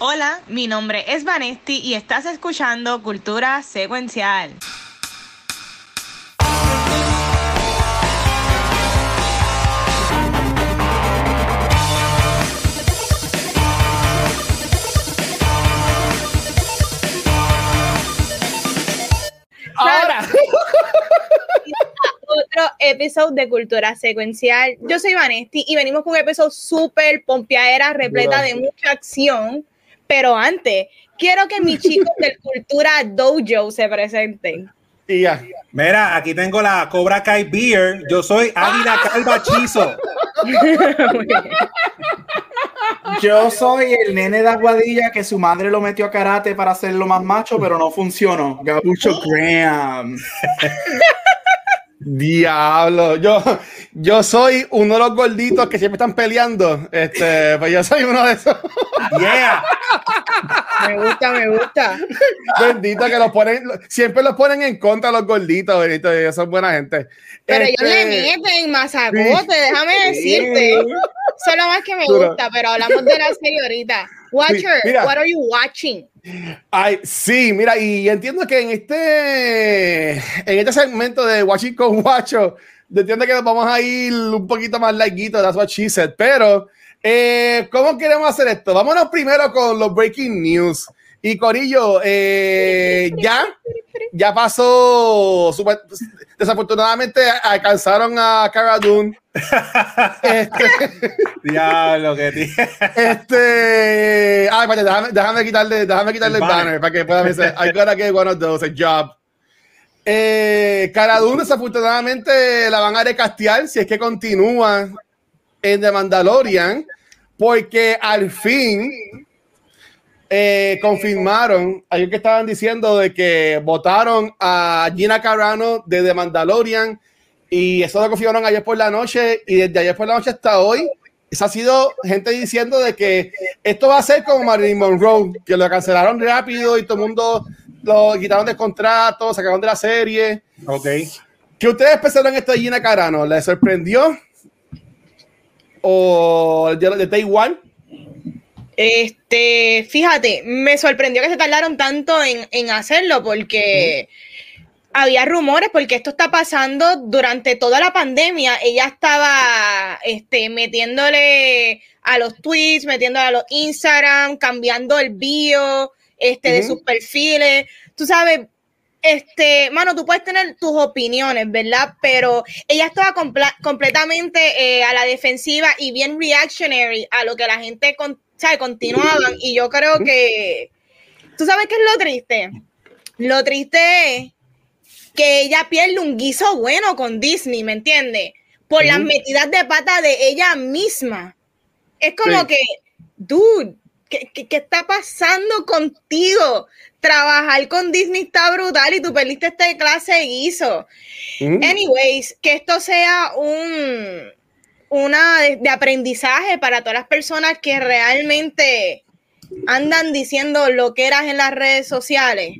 Hola, mi nombre es Vanesti y estás escuchando Cultura Secuencial. Ahora. Otro episodio de Cultura Secuencial. Yo soy Vanesti y venimos con un episodio súper pompeadera, repleta de mucha acción. Pero antes, quiero que mis chicos del Cultura Dojo se presenten. Y ya. Mira, aquí tengo la Cobra Kai Beer. Yo soy Águila Calva Chizo. Yo soy el nene de Aguadilla que su madre lo metió a karate para hacerlo más macho, pero no funcionó. Gabucho Graham. Diablo, yo, yo soy uno de los gorditos que siempre están peleando. Este, pues yo soy uno de esos. Yeah. Me gusta, me gusta. Bendito que los ponen, siempre los ponen en contra los gorditos, bendito, ellos son buena gente. Pero Este, ellos le meten masacote, déjame decirte. Eso es lo más que me gusta, pero hablamos de la serie ahorita. Watcher, Mira. what are you watching? Ay, sí, mira, y entiendo que en este, en este segmento de Watching con Guacho, entiendo que nos vamos a ir un poquito más larguito, that's what she said, pero, eh, ¿cómo queremos hacer esto? Vámonos primero con los breaking news. Y Corillo, eh, ya, ya pasó, super- desafortunadamente alcanzaron a Cara Dune. Este, Diablo, que tío. este, ay, espérate, déjame, déjame quitarle, déjame quitarle el, El banner. banner. para que pueda decir, I gotta get one of those, a job. Eh, Cara Dune, desafortunadamente, la van a recastear si es que continúa en The Mandalorian, porque al fin eh, confirmaron, ayer que estaban diciendo de que votaron a Gina Carano de The Mandalorian y eso lo confirmaron ayer por la noche y desde ayer por la noche hasta hoy. Esa ha sido gente diciendo de que esto va a ser como Marilyn Monroe, que lo cancelaron rápido y todo el mundo lo quitaron del contrato, sacaron de la serie. Ok. ¿Qué ustedes pensaron esto de Gina Carano? ¿Les sorprendió? ¿O de, Day One? Este, fíjate, me sorprendió que se tardaron tanto en, en hacerlo porque había rumores, porque esto está pasando durante toda la pandemia. Ella estaba este, metiéndole a los tweets, metiéndole a los Instagram, cambiando el bio este, de sus perfiles. Tú sabes, este, mano, tú puedes tener tus opiniones, ¿verdad? Pero ella estaba completamente eh, a la defensiva y bien reactionary a lo que la gente con, sabe, continuaban. Y yo creo que, ¿tú sabes qué es lo triste? Lo triste es que ella pierde un guiso bueno con Disney, ¿me entiendes? Por las metidas de pata de ella misma. Es como Sí. que, dude, ¿qué, qué, qué está pasando contigo? Trabajar con Disney está brutal y tú perdiste esta clase de guiso. Anyways, que esto sea un una de, de aprendizaje para todas las personas que realmente andan diciendo lo que eras en las redes sociales,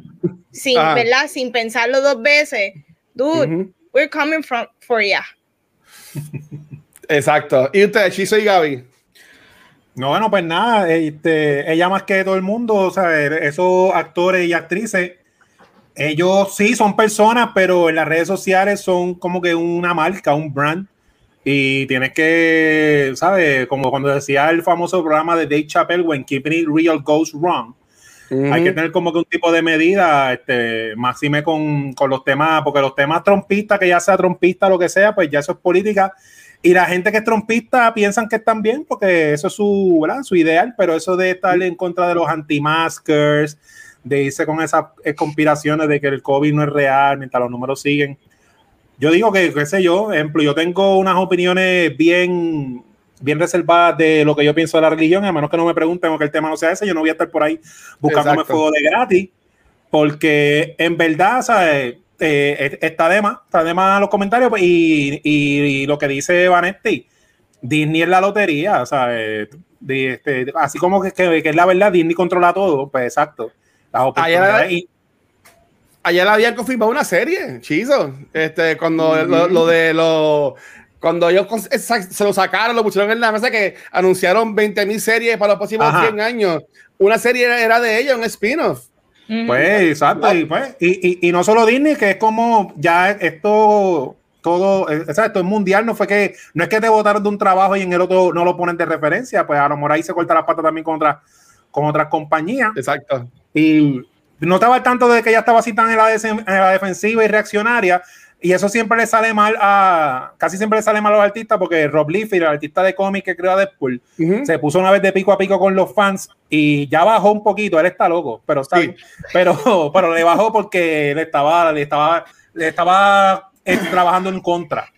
sin, Ah. ¿verdad? Sin pensarlo dos veces. Dude, we're coming from, for ya. Exacto. ¿Y usted, Chizo y Gaby? No, bueno, pues nada, este, ella más que todo el mundo, o sea, esos actores y actrices, ellos sí son personas, pero en las redes sociales son como que una marca, un brand. Y tienes que, ¿sabes? Como cuando decía el famoso programa de Dave Chappelle, When Keeping It Real Goes Wrong. Hay que tener como que un tipo de medida, este, máxime con, con los temas, porque los temas trompistas, que ya sea trompista lo que sea, pues ya eso es política. Y la gente que es trompista piensan que están bien, porque eso es su, ¿verdad? su ideal, pero eso de estar en contra de los anti-maskers, de irse con esas conspiraciones de que el COVID no es real mientras los números siguen. Yo digo que, qué sé yo, ejemplo, yo tengo unas opiniones bien, bien reservadas de lo que yo pienso de la religión, a menos que no me pregunten o que el tema no sea ese, yo no voy a estar por ahí buscándome Exacto. fuego de gratis, porque en verdad, ¿sabes? Eh, está de más, está de más los comentarios pues, y, y- y lo que dice Vanetti, Disney es la lotería, ¿sabes? De, este, así como que, que- que es la verdad, Disney controla todo, pues exacto. Las oportunidades Ayer habían confirmado una serie, Chizo. Este, cuando lo, lo de los cuando ellos se lo sacaron, lo pusieron en la mesa que anunciaron 20.000 series para los próximos Ajá. 100 años. Una serie era, de ella, un spin-off. Pues, exacto. Y, pues, y, y, y no solo Disney, que es como ya esto, todo, exacto, es mundial, no fue que, no es que te votaron de un trabajo y en el otro no lo ponen de referencia, pues a lo mejor ahí se corta la pata también con otras, con otras compañías. Exacto. Y no estaba tanto de que ella estaba así tan en la, desen- en la defensiva y reaccionaria. Y eso siempre le sale mal a, casi siempre le sale mal a los artistas, porque Rob Liefeld, el artista de cómic que creó a Deadpool, se puso una vez de pico a pico con los fans y ya bajó un poquito. Él está loco, pero está Sí. Pero, pero le bajó porque le estaba, le estaba, le estaba eh, trabajando en contra.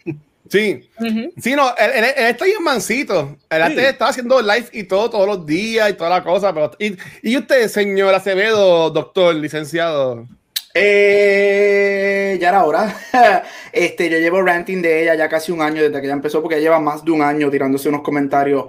Sí. Ujú. Sí, no, él, él- él está bien mansito. Él antes estaba haciendo live y todo, todos los días y toda la cosa. Pero, y, y usted, señor Acevedo, doctor, licenciado. Eh, ya era hora. este, yo llevo ranting de ella ya casi un año desde que ella empezó, porque ella lleva más de un año tirándose unos comentarios.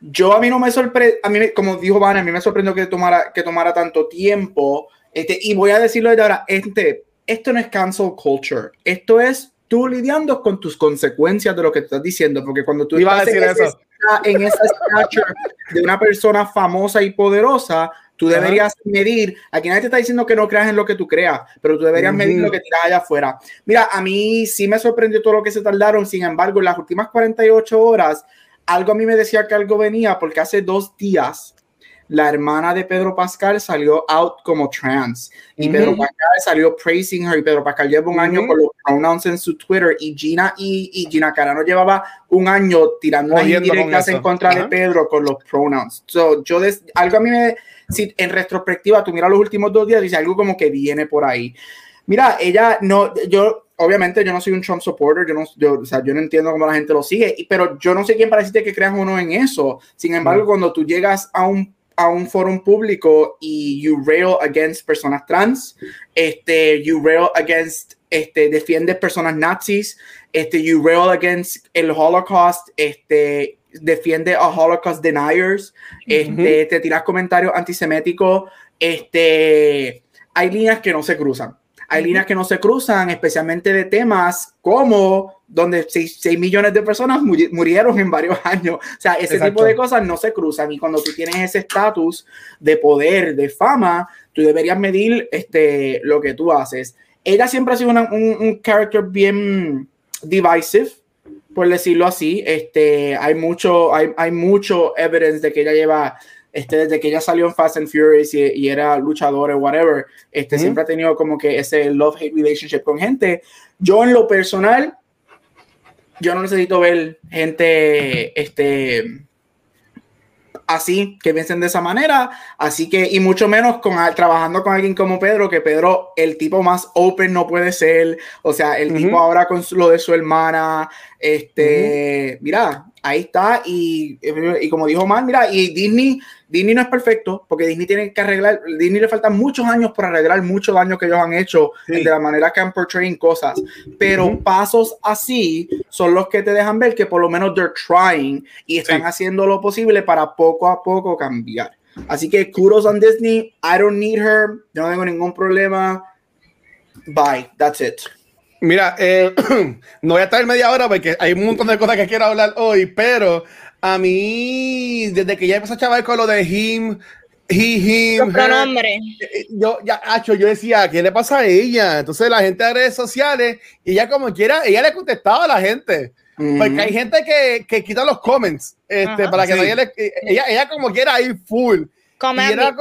Yo a mí no me sorprende, a mí, como dijo Van, a mí me sorprendió que tomara, que tomara tanto tiempo. Este, y voy a decirlo desde ahora, este, esto no es cancel culture, esto es tú lidiando con tus consecuencias de lo que estás diciendo, porque cuando tú Iba a estás en, decir ese eso. esta- en esa stature de una persona famosa y poderosa, tú deberías medir, aquí nadie te está diciendo que no creas en lo que tú creas, pero tú deberías Ujú. medir lo que tiras allá afuera. Mira, a mí sí me sorprendió todo lo que se tardaron, sin embargo, en las últimas 48 horas, algo a mí me decía que algo venía, porque hace dos días la hermana de Pedro Pascal salió out como trans y Ujú. Pedro Pascal salió praising her y Pedro Pascal lleva un año Ujú. con los pronouns en su Twitter y Gina y, y Gina Carano llevaba un año tirando unas indirectas en contra de Ajá. Pedro con los pronouns. So, yo des- algo a mí me, si en retrospectiva tú miras los últimos dos días, dice algo como que viene por ahí. Mira, ella no, yo, obviamente yo no soy un Trump supporter, yo no, yo, o sea, yo no entiendo cómo la gente lo sigue, pero yo no sé quién para decirte que creas o no en eso. Sin embargo, Mm. cuando tú llegas a un a un foro público y you rail against personas trans, este, you rail against, este, defiendes personas nazis, este, you rail against el Holocaust, este, defiende a Holocaust deniers, este, te tiras comentarios antiseméticos, este, hay líneas que no se cruzan. Hay líneas que no se cruzan, especialmente de temas como donde 6, millones de personas muri- murieron en varios años. O sea, ese Exacto. tipo de cosas no se cruzan. Y cuando tú tienes ese estatus de poder, de fama, tú deberías medir este, lo que tú haces. Ella siempre ha sido una- un, un character bien divisive, por decirlo así. Este, hay, mucho, hay, hay mucho evidence de que ella lleva este, desde que ella salió en Fast and Furious y, y era luchadora o whatever, este, siempre ha tenido como que ese love-hate relationship con gente. Yo en lo personal, yo no necesito ver gente este, así, que piensen de esa manera, así que, y mucho menos con, trabajando con alguien como Pedro, que Pedro, el tipo más open no puede ser, o sea, el tipo ahora con lo de su hermana, este, mira, ahí está, y, y como dijo Mal, mira, y Disney, Disney no es perfecto, porque Disney tiene que arreglar, Disney le faltan muchos años para arreglar mucho daño que ellos han hecho Sí. de la manera que han portraying cosas, pero pasos así son los que te dejan ver que por lo menos they're trying y están Sí. haciendo lo posible para poco a poco cambiar. Así que kudos on Disney, I don't need her, yo no tengo ningún problema. Bye, that's it. Mira, eh, no voy a estar media hora porque hay un montón de cosas que quiero hablar hoy, pero a mí, desde que ya empezó a chaval con lo de him, he, him, pronombres. eh, yo ya, acho, yo decía, ¿qué le pasa a ella? Entonces la gente de redes sociales, y ella como quiera, ella le contestaba a la gente. Porque hay gente que, que quita los comments, este, Ajá. para que Sí. nadie le, eh, ella, ella como quiera ahí full. Come Y era.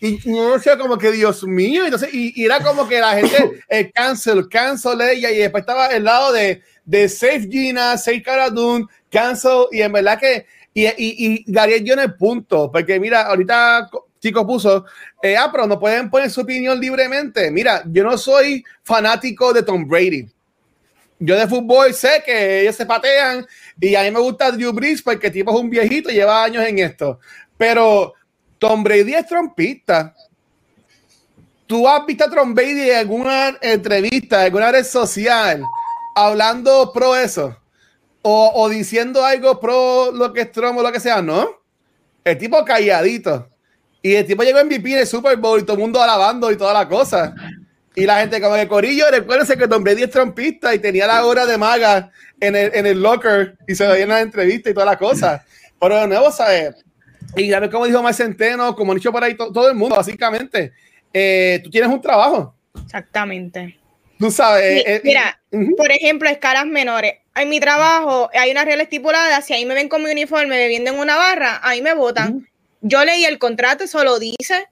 Y, y yo decía como que Dios mío, entonces, y, y era como que la gente eh, cancel, cancel ella, y después estaba el lado de, de Safe Gina, Safe Cara Dune, cancel, y en verdad que, y, y, y Gabriel dio en el punto, porque mira, ahorita Chico puso, eh, ah, pero no pueden poner su opinión libremente. Mira, yo no soy fanático de Tom Brady. Yo de fútbol sé que ellos se patean y a mí me gusta Drew Brees porque el tipo es un viejito y lleva años en esto. Pero Tom Brady es trompista. ¿Tú has visto a Tom Brady en alguna entrevista, en alguna red social, hablando pro eso? O, diciendo algo pro lo que es Trump o lo que sea, ¿no? El tipo calladito. Y el tipo llegó MVP en el Super Bowl y todo el mundo alabando y toda la cosa. Y la gente como que Corillo, recuérdense que Tom Brady es trompista y tenía la hora de maga en el, en el locker y se veía en la entrevista y todas las cosas. Pero de nuevo, ¿sabes? Y ya ves como dijo Más Centeno, como han dicho por ahí to- todo el mundo, básicamente, eh, tú tienes un trabajo. Exactamente. Tú sabes. Sí, eh, mira, ujú. por ejemplo, escalas menores. En mi trabajo hay una regla estipulada, si ahí me ven con mi uniforme bebiendo en una barra, ahí me votan. Yo leí el contrato, eso lo dice.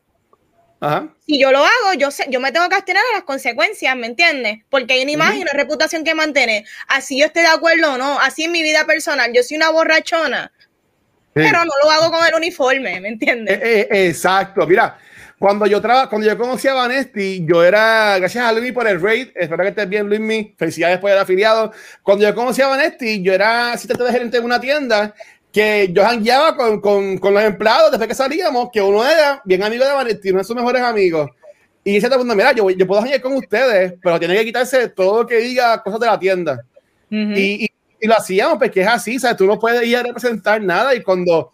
Ajá. Si yo lo hago, yo sé, yo me tengo que abstener a las consecuencias, ¿me entiendes? Porque hay una imagen y una reputación que mantener. Así yo esté de acuerdo o no, así en mi vida personal, yo soy una borrachona, Sí. pero no lo hago con el uniforme, ¿me entiendes? Eh, eh, exacto, mira, cuando yo traba, cuando yo conocí a Vanesti, yo era, gracias a Luis por el raid, espero que estés bien, Luis, felicidades por el afiliado. Cuando yo conocí a Vanesti, yo era asistente de gerente de una tienda que yo jangueaba con, con, con los empleados después que salíamos, que uno era bien amigo de Vanesti, uno de sus mejores amigos. Y dice mira, yo, yo puedo janguear con ustedes, pero tiene que quitarse todo lo que diga cosas de la tienda. Ujú. Y, y- y lo hacíamos porque es así, ¿sabes? Tú no puedes ir a representar nada y cuando,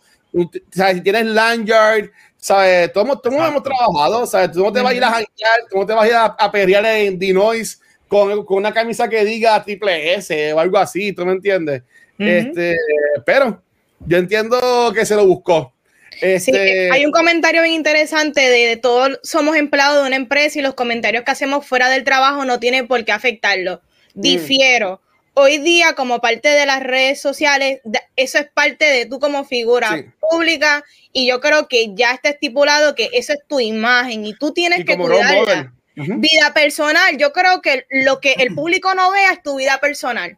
¿sabes? Si tienes lanyard, ¿sabes? Todos, todos hemos trabajado, ¿sabes? Tú no te vas a ir a janguear, tú no te vas a ir a, a perrear en Dinois con, con una camisa que diga triple S o algo así, ¿tú me entiendes? Ujú. este, pero yo entiendo que se lo buscó. Sí, Este, hay un comentario bien interesante de, de todos somos empleados de una empresa y los comentarios que hacemos fuera del trabajo no tienen por qué afectarlo. Difiero. Hoy día, como parte de las redes sociales, eso es parte de tú como figura Sí. pública y yo creo que ya está estipulado que eso es tu imagen y tú tienes y que cuidarla. Vida personal, yo creo que lo que el público no vea es tu vida personal.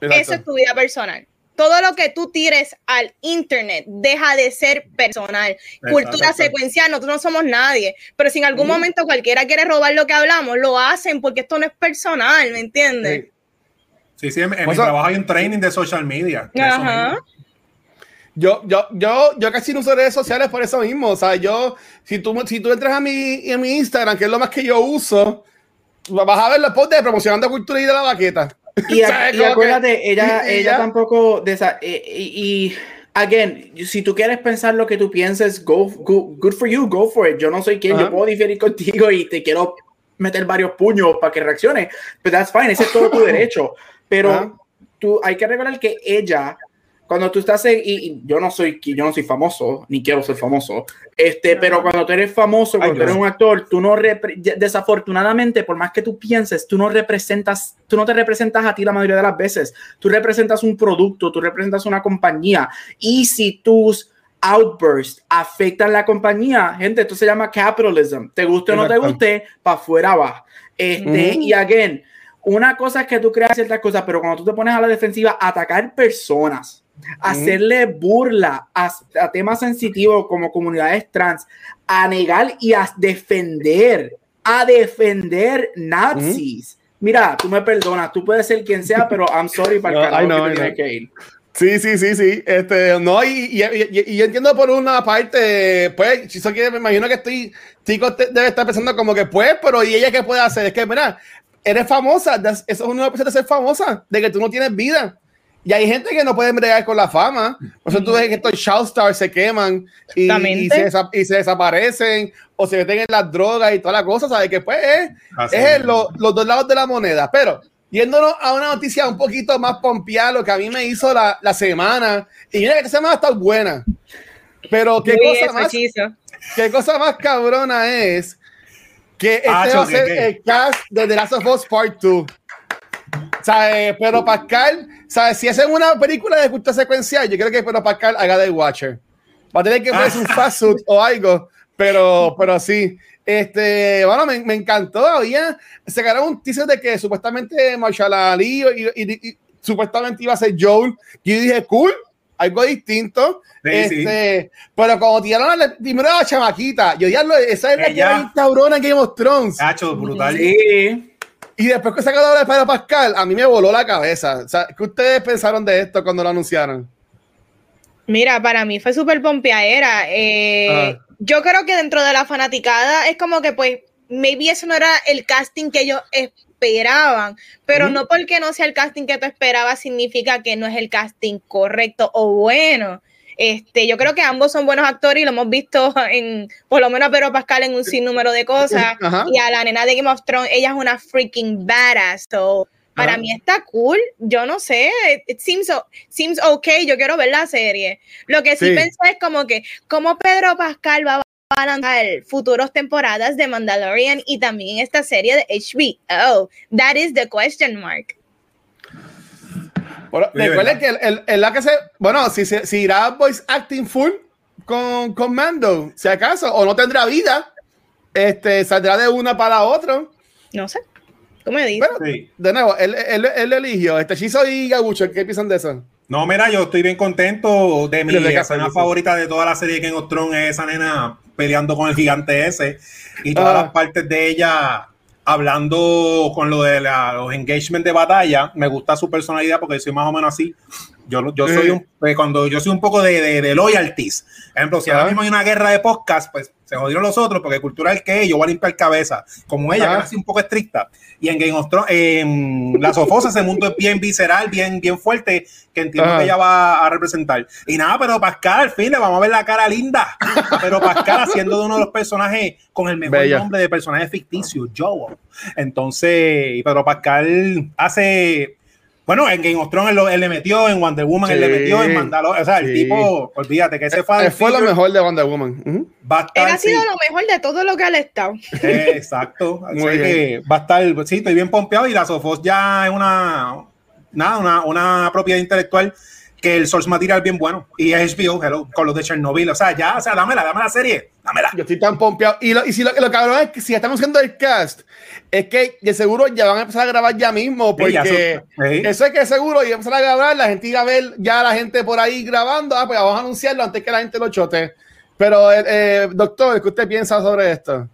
Eso es tu vida personal. Todo lo que tú tires al internet deja de ser personal. Cultura secuencial, nosotros no somos nadie. Pero si en algún momento cualquiera quiere robar lo que hablamos, lo hacen porque esto no es personal, ¿me entiendes? Sí. Sí, sí, en, en mi Pues, trabajo hay un training de social media. de Ajá. Yo, yo, yo, yo casi no uso redes sociales por eso mismo. O sea, yo, si tú, si tú entras a mi, a mi Instagram, que es lo más que yo uso, vas a ver los posts de promocionando cultura y de la baqueta. Y, a- y acuérdate, que- ella, y- ella tampoco. desa- eh, y, y, again, si tú quieres pensar lo que tú pienses, go, go- good for you, go for it. Yo no soy quien, Ajá. yo puedo diferir contigo y te quiero meter varios puños para que reaccione, pero that's fine, ese es todo tu derecho. Pero Ajá. tú hay que recordar que ella, cuando tú estás en, y, y yo no soy yo no soy famoso ni quiero ser famoso este pero cuando tú eres famoso cuando Ay, tú eres un actor tú no desafortunadamente por más que tú pienses tú no representas tú no te representas a ti la mayoría de las veces. Tú representas un producto tú representas una compañía. Y si tus outbursts afectan la compañía gente esto se llama capitalism. Te guste o no te guste para afuera va. Este Ujú. y again una cosa es que tú creas ciertas cosas, pero cuando tú te pones a la defensiva, atacar personas, hacerle burla a, a temas sensitivos como comunidades trans, a negar y a defender, a defender nazis. Mira, tú me perdonas, tú puedes ser quien sea, pero I'm sorry para el No, que tienes que ir. Sí, sí, sí, sí. Este, no, y, y, y- y yo entiendo por una parte, pues, si eso quiere, me imagino que estoy, chicos, debe estar pensando como que, pues, pero ¿y ella qué puede hacer? Es que, mira, eres famosa, eso es una de ser famosa, de que tú no tienes vida. Y hay gente que no puede bregar con la fama. Por eso tú ves que estos shout stars se queman y, se, desa- y se desaparecen o se meten en las drogas y todas las cosas, ¿sabes? Que pues es, es lo- los dos lados de la moneda. Pero yéndonos a una noticia un poquito más pompeada, lo que a mí me hizo la, la semana, y mira que esta semana está buena. Pero qué cosa, más, hechizo. qué cosa más cabrona es que este Ah, va a ¿qué, ser el cast de The Last of Us Part 2. ¿Sabes? Pero Pascal, ¿sabes? Si hacen una película de cultura secuencial, yo creo que Pedro Pascal haga de Watcher. Va a tener que ponerse un fast suit o algo, pero, pero sí. Este, bueno, me, me encantó. Había, sacaron un teaser de que supuestamente Marshall Ali y, y- y supuestamente iba a ser Joel. Y yo dije, cool, algo distinto. Sí, este, Pero como tiraron a la, primero a la chamaquita, yo diablo, esa es la que Ella. cabrona en Game of Thrones. Brutal. Sí. Y después que sacaron de Pedro Pascal, a mí me voló la cabeza. O sea, ¿qué ustedes pensaron de esto cuando lo anunciaron? Mira, para mí fue súper pompeadera. Eh, Ah. Yo creo que dentro de la fanaticada es como que, pues, maybe eso no era el casting que ellos esperaban, pero no porque no sea el casting que tú esperabas significa que no es el casting correcto o bueno. Este, yo creo que ambos son buenos actores y lo hemos visto en, por lo menos a Pedro Pascal en un sinnúmero de cosas. Y a la nena de Game of Thrones, ella es una freaking badass. So, para mí está cool. Yo no sé, it, it seems okay. Yo quiero ver la serie. Lo que sí, Sí. pensé es como que, ¿cómo Pedro Pascal va a lanzar futuros temporadas de Mandalorian y también esta serie de HBO? That is the question mark. Bueno, Sí, recuerden que el, el- el la que se. Bueno, si, se- si irá voice acting full con, con Mando, si acaso, o no tendrá vida, este, saldrá de una para otra. No sé. ¿Tú me dices? Sí. de nuevo, él, él, él eligió. Este Chizo y Gabucho, ¿qué piensan de eso? No, mira, yo estoy bien contento. De mi escena favorita de toda la serie de Game of Thrones es esa nena peleando con el gigante ese y todas Ah. las partes de ella hablando con lo de la- los engagements de batalla. Me gusta su personalidad porque soy más o menos así. Yo, yo soy Sí. un, eh, cuando yo soy un poco de, de, de loyalties. Por ejemplo, si ahora Ah. mismo hay una guerra de podcast, pues se jodieron los otros porque cultural que yo voy a limpiar cabeza. Como ella, Ah. que es así un poco estricta. Y en Game of Thrones, en La Sofosa, ese mundo es bien visceral, bien, bien fuerte, que entiendo que ella va a representar. Y nada, pero Pascal, al fin le vamos a ver la cara linda. Pero Pascal haciendo de uno de los personajes con el mejor Bella. nombre de personaje ficticio, Joe. Entonces, y Pedro Pascal hace. Bueno, en Game of Thrones él, lo- él le metió, en Wonder Woman él le metió, en Mandalorian. O sea, el tipo, olvídate que ese Él fue, fue lo mejor de Wonder Woman. Ujú. Va a Él ha sido sí. lo mejor de todo lo que ha estado. Eh, exacto. Así Muy que va a estar, sí, estoy bien pompeado y la Sofos ya es una, nada, una, una propiedad intelectual que el source material es bien bueno. Y es HBO, hello, con los de Chernobyl. O sea, ya, o sea, dámela, dame la serie, dámela. Yo estoy tan pompeado. Y, lo, y si lo, lo cabrón es que si estamos haciendo el cast, es que de seguro ya van a empezar a grabar ya mismo, Sí, ya porque eso- sí. eso es que seguro y empezar a grabar, la gente iba a ver ya la gente por ahí grabando, ah, pues vamos a anunciarlo antes que la gente lo chote. Pero, eh, eh, doctor, ¿qué usted piensa sobre esto?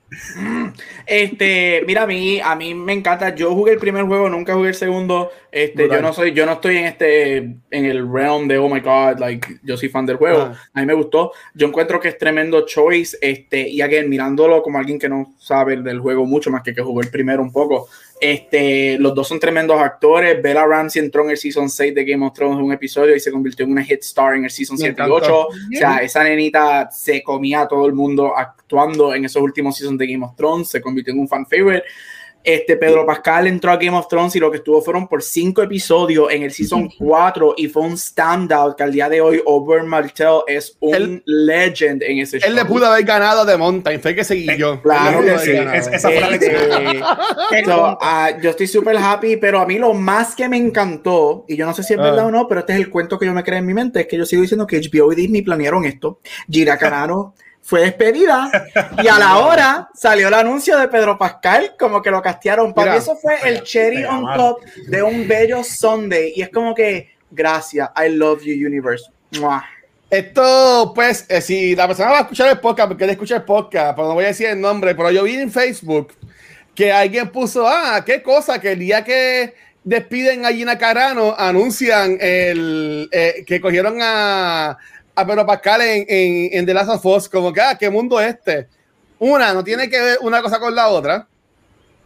Este, mira, a mí, a mí me encanta. Yo jugué el primer juego, nunca jugué el segundo. Este, Brutal. yo no soy, yo no estoy en este, en el realm de oh my god, like, yo soy fan del juego. Ah. A mí me gustó. Yo encuentro que es tremendo choice. Este, y again, mirándolo como alguien que no sabe del juego mucho más que que jugó el primero un poco. Este, los dos son tremendos actores. Bella Ramsey entró en el season 6 de Game of Thrones en un episodio y se convirtió en una hit star en el season Me 7 y encantó. 8. O sea, esa nenita se comía a todo el mundo actuando en esos últimos seasons de Game of Thrones, se convirtió en un fan favorite. Este Pedro Pascal entró a Game of Thrones y lo que estuvo fueron por cinco episodios en el season 4 y fue un standout que al día de hoy Oberyn Martell es un Él- legend en ese show. Él le pudo haber ganado de Mountain, fue que seguí yo. claro Él le que sí. Es- esa fue la lección. Eh, so, ah, yo estoy súper happy, pero a mí lo más que me encantó, y yo no sé si es Ah. verdad o no, pero este es el cuento que yo me creé en mi mente, es que yo sigo diciendo que HBO y Disney planearon esto. Gira Carano fue despedida y a la hora salió el anuncio de Pedro Pascal, como que lo castearon. Para mí eso fue el cherry on top de un bello Sunday y es como que, gracias, I love you universe. Mua. Esto, pues, eh, si la persona va a escuchar el podcast, porque él escucha el podcast, pero no voy a decir el nombre, pero yo vi en Facebook que alguien puso, ah, qué cosa, que el día que despiden a Gina Carano, anuncian el, eh, que cogieron a, a Pedro Pascal en, en, en The Last of Us, como que, ah, qué mundo es este. Una, no tiene que ver una cosa con la otra.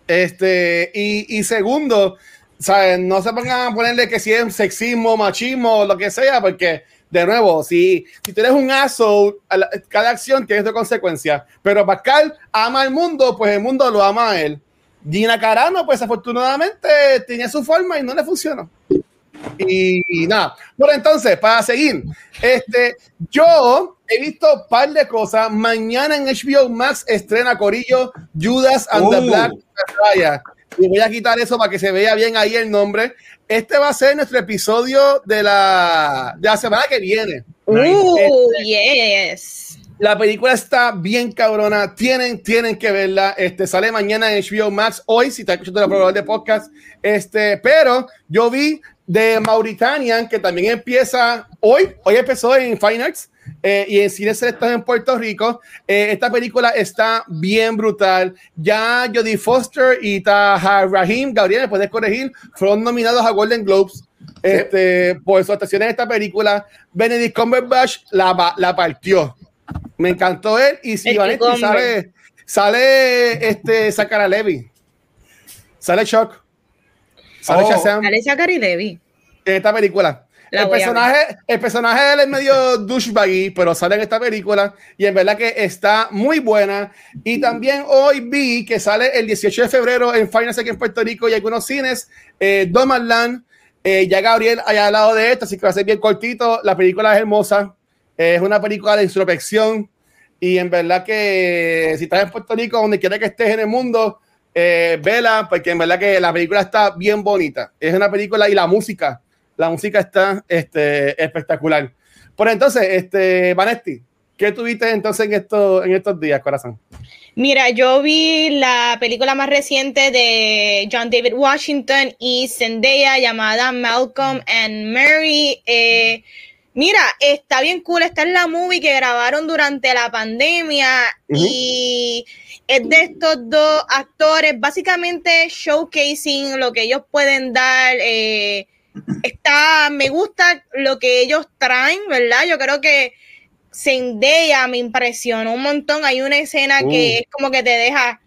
Este, y, y segundo, ¿saben? no se pongan a ponerle que si es sexismo, machismo lo que sea, porque, de nuevo, si, si tú eres un aso, cada acción tiene su consecuencia. Pero Pascal ama al mundo, pues el mundo lo ama a él. Gina Carano, pues afortunadamente tenía su forma y no le funcionó. Y, y nada. Bueno, entonces, para seguir, este, yo he visto un par de cosas. Mañana en HBO Max estrena Corillo Judas and the Oh. Black Messiah. Y voy a quitar eso para que se vea bien ahí el nombre. Este va a ser nuestro episodio de la, de la semana que viene. Uh, yes. La película está bien cabrona. Tienen, tienen que verla. Este sale mañana en HBO Max. Hoy, si está escuchando la programa de podcast. Este, pero yo vi de Mauritanian, que también empieza hoy. Hoy empezó en Fine Arts eh, y en cines selectos en Puerto Rico. Eh, esta película está bien brutal. Ya Jodie Foster y Tahar Rahim, Gabriel, me puedes corregir, fueron nominados a Golden Globes. Este, por su actuación en esta película, Benedict Cumberbatch la, la partió. Me encantó él. Y si Vanetti sale, sale este Sakara Levy, sale Shock, sale Oh. Shazam Zachary Levy. en esta película. la el, personaje, el personaje de él es medio douchebaggy, pero sale en esta película y en verdad que está muy buena. Y también hoy vi que sale el 18 de febrero en Finance aquí en Puerto Rico y algunos cines, eh, Domarland, eh, ya Gabriel allá al lado de esto, así que va a ser bien cortito. La película es hermosa, es una película de introspección y en verdad que si estás en Puerto Rico, donde quiera que estés en el mundo, eh, vela, porque en verdad que la película está bien bonita. Es una película y la música, la música está este, espectacular. Por entonces, este, Vanesti, ¿qué tuviste entonces en, esto, en estos días, corazón? Mira, yo vi la película más reciente de John David Washington y Zendaya llamada Malcolm and Mary. Eh, mira, está bien cool. Esta es la movie que grabaron durante la pandemia y es de estos dos actores, básicamente showcasing lo que ellos pueden dar. eh, está, me gusta lo que ellos traen, ¿verdad? Yo creo que Zendaya me impresionó un montón. Hay una escena Uh. que es como que te deja,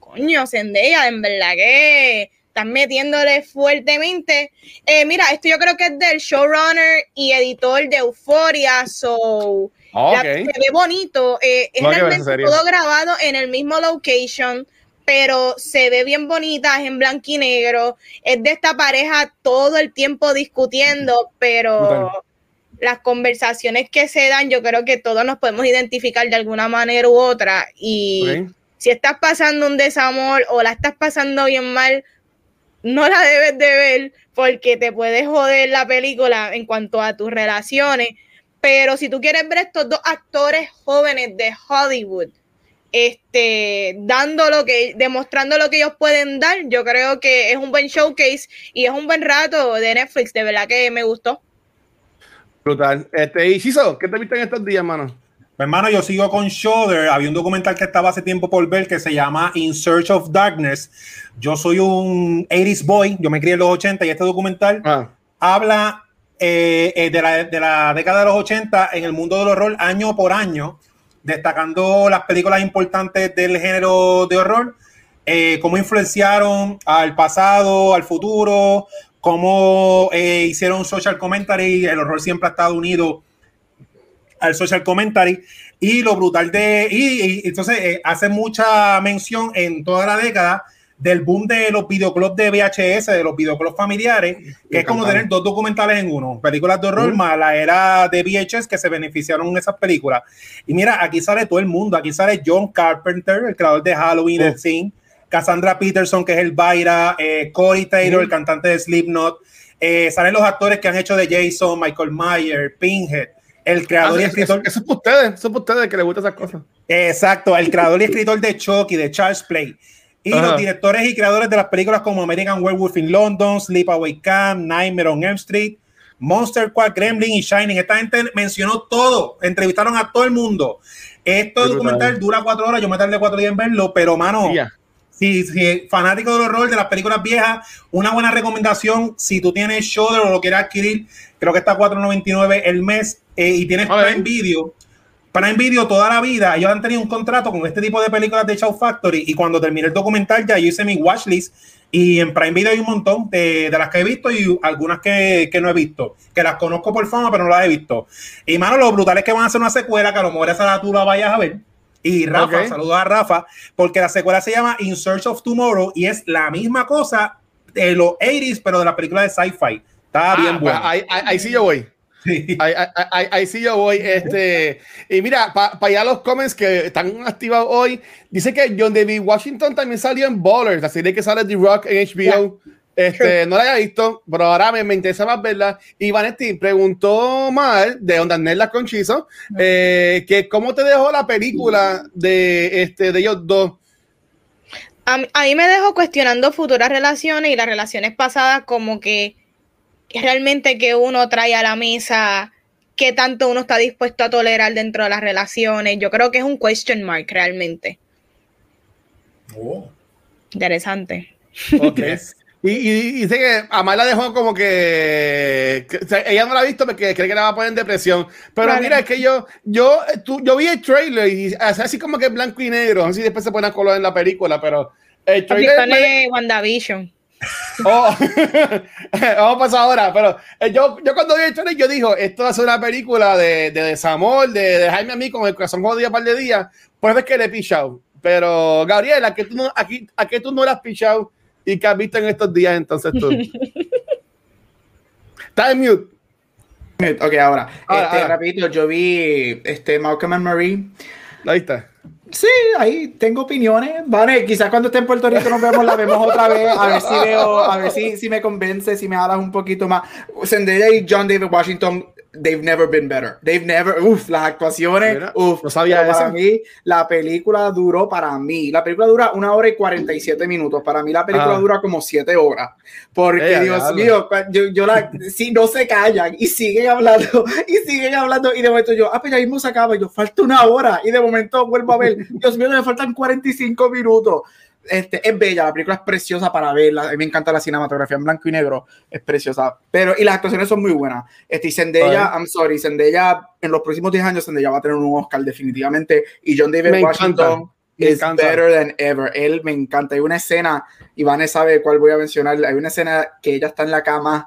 coño, Zendaya, en verdad que estás metiéndole fuertemente. Eh, mira, esto yo creo que es del showrunner y editor de Euphoria, so la- Ok. se ve bonito. eh, es No realmente todo grabado en el mismo location, pero se ve bien bonita, es en blanco y negro. Es de esta pareja todo el tiempo discutiendo, pero las conversaciones que se dan, yo creo que todos nos podemos identificar de alguna manera u otra. Y si estás pasando un desamor o la estás pasando bien mal, no la debes de ver porque te puedes joder la película en cuanto a tus relaciones. Pero si tú quieres ver estos dos actores jóvenes de Hollywood, este, dando lo que, demostrando lo que ellos pueden dar, yo creo que es un buen showcase y es un buen rato de Netflix, de verdad que me gustó. Brutal. Este, y Chiso, ¿qué te viste en estos días, mano? Pues, Hermano, yo sigo con Shudder. Había un documental que estaba hace tiempo por ver que se llama In Search of Darkness. Yo soy un 80s boy, yo me crié en los 80 y este documental Ah, habla eh, eh, de, la, de la década de los 80 en el mundo del horror año por año, destacando las películas importantes del género de horror, eh, cómo influenciaron al pasado, al futuro, cómo eh, hicieron social commentary, el horror siempre ha estado unido al social commentary y lo brutal de y, y entonces eh, hace mucha mención en toda la década del boom de los videoclubs de VHS, de los videoclubs familiares, que es como tener dos documentales en uno, películas de horror Mm. más la era de VHS que se beneficiaron en esas películas. Y mira, aquí sale todo el mundo, aquí sale John Carpenter, el creador de Halloween, Oh. del Thing, Cassandra Peterson, que es el Byra, eh, Corey Taylor, Mm. el cantante de Slipknot, eh, salen los actores que han hecho de Jason, Michael Myers, Pinhead, el creador y Ah, escritor eso- eso es para ustedes, eso es para ustedes que les gustan esas cosas. Exacto, el creador y escritor de Chucky, de Charles Play. Y Ajá. los directores y creadores de las películas como American Werewolf in London, Sleepaway Camp, Nightmare on Elm Street, Monster Squad, Gremlin y Shining. Esta gente mencionó todo, entrevistaron a todo el mundo. Este documental dura cuatro horas, yo me tardé cuatro días en verlo, pero mano. Si, si fanático del horror, de las películas viejas, una buena recomendación, si tú tienes Shudder o lo quieres adquirir, creo que está a 4.99 el mes eh, y tienes. Prime Video. Prime Video toda la vida, ellos han tenido un contrato con este tipo de películas de Show Factory y cuando terminé el documental ya yo hice mi watchlist y en Prime Video hay un montón de, de las que he visto y algunas que, que no he visto, que las conozco por fama pero no las he visto. Y mano, lo brutal es que van a hacer una secuela que a lo mejor esa tú la vayas a ver. Y Rafa, Ok. saludos a Rafa, porque la secuela se llama In Search of Tomorrow y es la misma cosa de los 80s, pero de la película de sci-fi. Está Ah, bien pues bueno. ahí, ahí- ahí sí yo voy. Sí. Ahí, ahí- sí yo voy. Este, y mira, para allá los comments que están activados hoy, dice que John David Washington también salió en Ballers, la serie que sale The Rock en HBO. Este, no la había visto, pero ahora me, me interesa más verla. Y Vanetti preguntó mal de Ondas Nerdas con Chizo, eh, que cómo te dejó la película de, este, de ellos dos. A, mí- a mí me dejó cuestionando futuras relaciones y las relaciones pasadas como que realmente que uno trae a la mesa, qué tanto uno está dispuesto a tolerar dentro de las relaciones. Yo creo que es un question mark realmente. Oh. Interesante. Ok. Y, y- dice que Amar la dejó como que, que- o sea, ella no la ha visto porque cree que la va a poner en depresión. Pero Claro. mira, es que yo, yo, tú- yo vi el trailer y así como que blanco y negro. Si después se pone a color en la película, pero el Aquí trailer. me- sale WandaVision. Oh, vamos a pasar ahora, pero eh, yo, yo cuando vi el trailer, yo digo, esto va a ser una película de, de desamor, de dejarme a mí con el corazón jodido un par de días, pues es que le he pichado. Pero, Gabriela, ¿a qué tú no, aquí, ¿a qué tú no le has pichado y qué has visto en estos días entonces tú? Está en mute. Ok, ahora, Ahora, este, ahora. rapidito, yo vi este, Malcolm and Marie. Ahí está. Sí, ahí tengo opiniones. Vale, quizás cuando esté en Puerto Rico nos vemos, la vemos otra vez, a ver si veo, a ver si, si me convence, si me hablas un poquito más. Zendaya y John David Washington, they've never been better. They've never, uff, las actuaciones, Mira, uff. no sabía pero para eso. mí, la película duró para mí, la película dura una hora y 47 minutos. Para mí la película Ah. dura como siete horas. Porque, Eh, Dios mío, yo, yo la, si no se callan y siguen hablando y siguen hablando y de momento yo, ah, pues ya mismo se acaba y yo, falta una hora y de momento vuelvo a ver, Dios mío, me faltan 45 minutos. Este, es bella, la película es preciosa para verla, a mí me encanta la cinematografía en blanco y negro, es preciosa, pero y las actuaciones son muy buenas. Este, y Zendaya, I'm sorry, Zendaya en los próximos 10 años Zendaya va a tener un Oscar definitivamente y John David Me Washington encanta, me is encanta. better than ever. Él me encanta. Hay una escena, Vanessa sabe cuál voy a mencionar. Hay una escena que ella está en la cama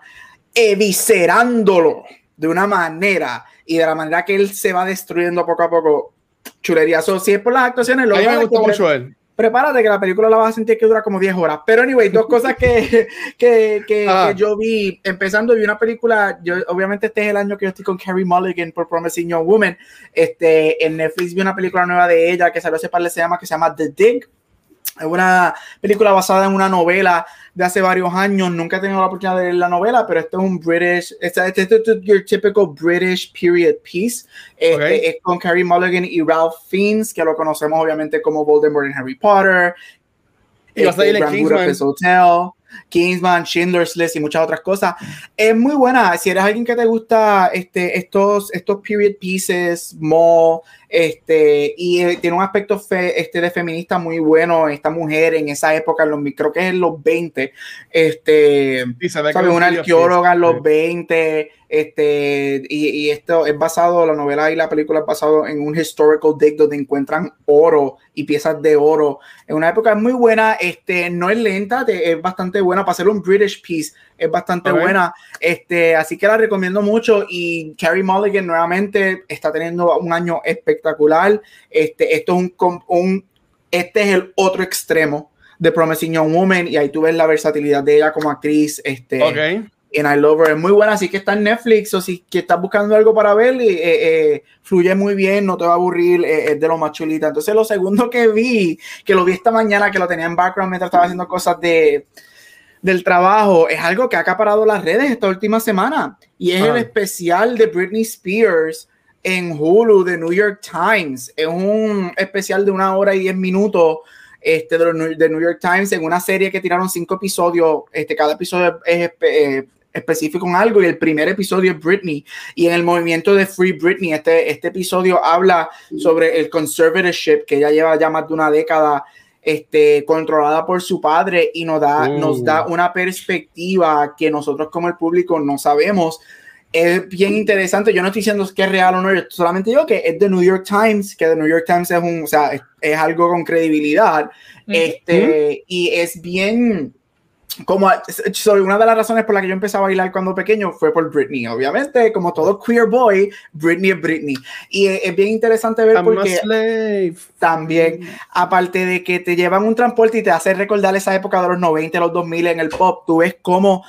eviscerándolo de una manera y de la manera que él se va destruyendo poco a poco. Chulería. So, si es por las actuaciones, lo A mí me pre- mucho él. Prepárate que la película la vas a sentir que dura como 10 horas. Pero anyway, dos cosas que, que, que, Ah. que yo vi. Empezando, vi una película, yo obviamente este es el año que yo estoy con Carrie Mulligan por Promising Young Woman. Este, en Netflix vi una película nueva de ella que salió hace par de semanas que se llama The Dig. Es una película basada en una novela de hace varios años. Nunca he tenido la oportunidad de leer la novela, pero esto es un British, este, este, este es your typical British period piece. Este, Ok. Es con Carrie Mulligan y Ralph Fiennes, que lo conocemos obviamente como Voldemort en Harry Potter. Y va a. Budapest Hotel, Kingsman, Schindler's List y muchas otras cosas. Es muy buena. Si eres alguien que te gusta este, estos, estos period pieces, mo, este, y eh, tiene un aspecto fe- este, de feminista muy bueno, esta mujer en esa época, en los, creo que es en los 20, este, Y un Una arqueóloga en los sí. 20, este, y, y esto es basado, la novela y la película es basado en un historical dig donde encuentran oro y piezas de oro. En una época muy buena, este, no es lenta, es bastante buena para hacer un British piece, es bastante buena, este, así que la recomiendo mucho y Carrie Mulligan nuevamente está teniendo un año espectacular, este, esto es un, un este es el otro extremo de Promising Young Woman y ahí tú ves la versatilidad de ella como actriz, este, Ok. en I Love Her. Es muy buena, así que está en Netflix. O si que estás buscando algo para ver, eh, eh, fluye muy bien, no te va a aburrir, eh, es de lo más chulita. Entonces, lo segundo que vi, que lo vi esta mañana, que lo tenía en background mientras estaba haciendo cosas de del trabajo, es algo que ha acaparado las redes esta última semana. Y es Ah. el especial de Britney Spears en Hulu de New York Times. Es un especial de una hora y diez minutos este, de, los New- de New York Times en una serie que tiraron cinco episodios. Este, cada episodio es eh, específico en algo y el primer episodio es Britney. Y en el movimiento de Free Britney, este, este episodio habla sobre el conservatorship que ya lleva ya más de una década este, controlada por su padre y nos da, Uh. nos da una perspectiva que nosotros como el público no sabemos. Es bien interesante. Yo no estoy diciendo que es real o no, yo solamente digo que es de New York Times, que The New York Times es un, o sea, es, es algo con credibilidad. Este, y es bien como sobre una de las razones por las que yo empecé a bailar cuando pequeño fue por Britney. Obviamente, como todo queer boy, Britney es Britney. Y es, bien interesante ver I'm porque también, aparte de que te llevan un transporte y te hace recordar esa época de los 90, los 2000 en el pop, tú ves cómo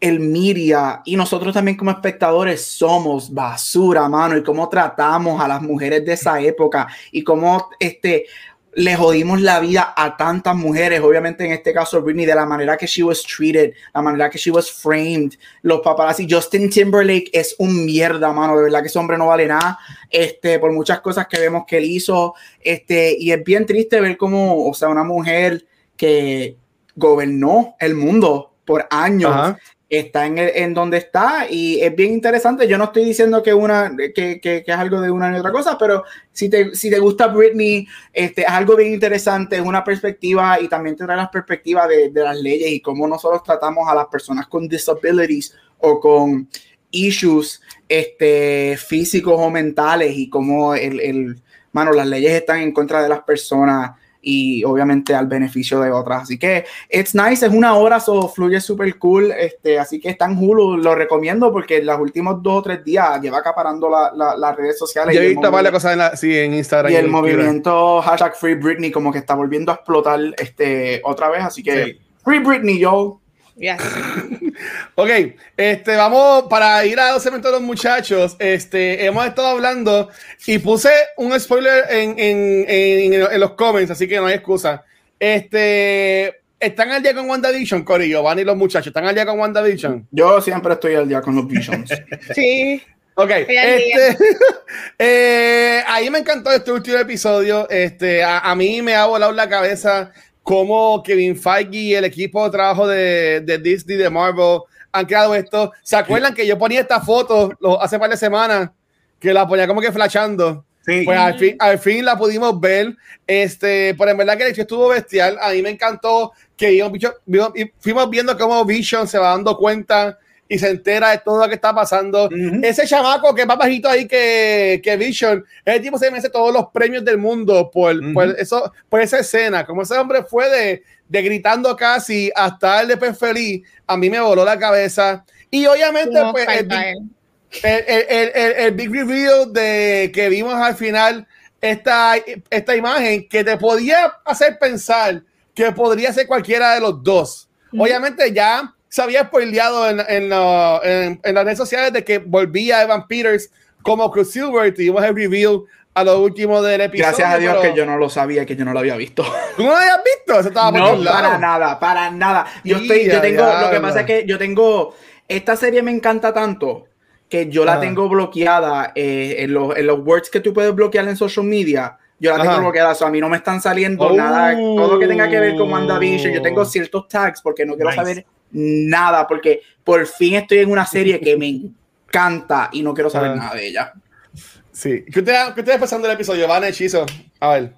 el media y nosotros también como espectadores somos basura, mano, y cómo tratamos a las mujeres de esa época y cómo este le jodimos la vida a tantas mujeres, obviamente en este caso Britney, de la manera que she was treated, la manera que she was framed, los paparazzi, Justin Timberlake es un mierda, mano, de verdad que ese hombre no vale nada, este, por muchas cosas que vemos que él hizo, este, y es bien triste ver cómo, o sea, una mujer que gobernó el mundo por años. Está en, el- en donde está y es bien interesante. Yo no estoy diciendo que, una, que, que- que es algo de una ni otra cosa, pero si te, si te gusta Britney, este, es algo bien interesante, es una perspectiva y también te trae las perspectivas de, de las leyes y cómo nosotros tratamos a las personas con disabilities o con issues este, físicos o mentales y cómo el, el, mano, las leyes están en contra de las personas y obviamente al beneficio de otras. Así que it's nice, es una hora, so fluye súper cool. Este, así que está en Hulu, lo recomiendo porque en los últimos dos o tres días lleva acaparando la- la- las redes sociales. Yo he visto varias cosas en, la, sí, en Instagram. y el movimiento hashtag Free Britney como que está volviendo a explotar este, otra vez. Así que Sí. Free Britney, yo. Yes. Ok, este, vamos para ir a los segmentos de los muchachos. Este, hemos estado hablando y puse un spoiler en, en, en, en los comments, así que no hay excusa. Este, ¿están al día con WandaVision, Corillo? Van y los muchachos, ¿están al día con WandaVision? Yo siempre estoy al día con los Visions. Sí. Ok, Estoy al este, eh, ahí me encantó este último episodio. Este, a, a mí me ha volado la cabeza cómo Kevin Feige y el equipo de trabajo de, de Disney, de Marvel, han creado esto. ¿Se acuerdan que yo ponía esta foto lo- hace par de semanas? Que la ponía como que flashando. Sí. Pues al fin, al fin la pudimos ver. Este, pero en verdad que el hecho estuvo bestial. A mí me encantó que fuimos viendo cómo Vision se va dando cuenta y se entera de todo lo que está pasando. Ujú. Ese chamaco que más bajito ahí que, que Vision, ese tipo se merece todos los premios del mundo por, Ujú. por eso, por esa escena. Como ese hombre fue de, de gritando casi hasta el después feliz, a mí me voló la cabeza. Y obviamente, No, pues, el, el, el- el- el- el big reveal de que vimos al final esta, esta imagen que te podía hacer pensar que podría ser cualquiera de los dos. Obviamente ya se había spoileado en, en, lo- en- en las redes sociales de que volvía Evan Peters como Quicksilver y tuvimos el reveal a lo último del episodio. Gracias a Dios pero- que yo no lo sabía, que yo no lo había visto. ¿Tú no lo habías visto? Eso estaba por No, para nada, para nada. Yo Y estoy, yo tengo, lo que pasa es que yo tengo, esta serie me encanta tanto que yo la Ajá. tengo bloqueada eh, en, los, en los words que tú puedes bloquear en social media. Yo la tengo Ajá. bloqueada, o sea, a mí no me están saliendo Oh. nada, todo lo que tenga que ver con WandaVision. Yo tengo ciertos tags porque no quiero Nice. saber nada, porque por fin estoy en una serie que me encanta y no quiero saber Ah. nada de ella. Sí. ¿Qué ustedes, qué pensando del episodio? Van hechizo. A ver.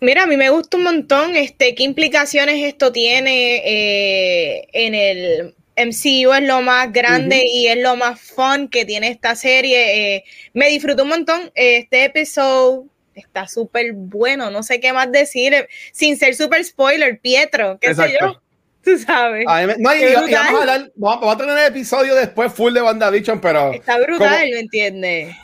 Mira, a mí me gusta un montón este, qué implicaciones esto tiene eh, en el MCU, es lo más grande y es lo más fun que tiene esta serie. eh, me disfruto un montón. Este episodio está súper bueno, no sé qué más decir, eh, sin ser súper spoiler, Pietro, qué sé Exacto. yo, tú sabes. A mí me- no, y, y- vamos a hablar, vamos, vamos a tener el episodio después full de WandaVision, pero Está brutal, como- ¿me entiendes?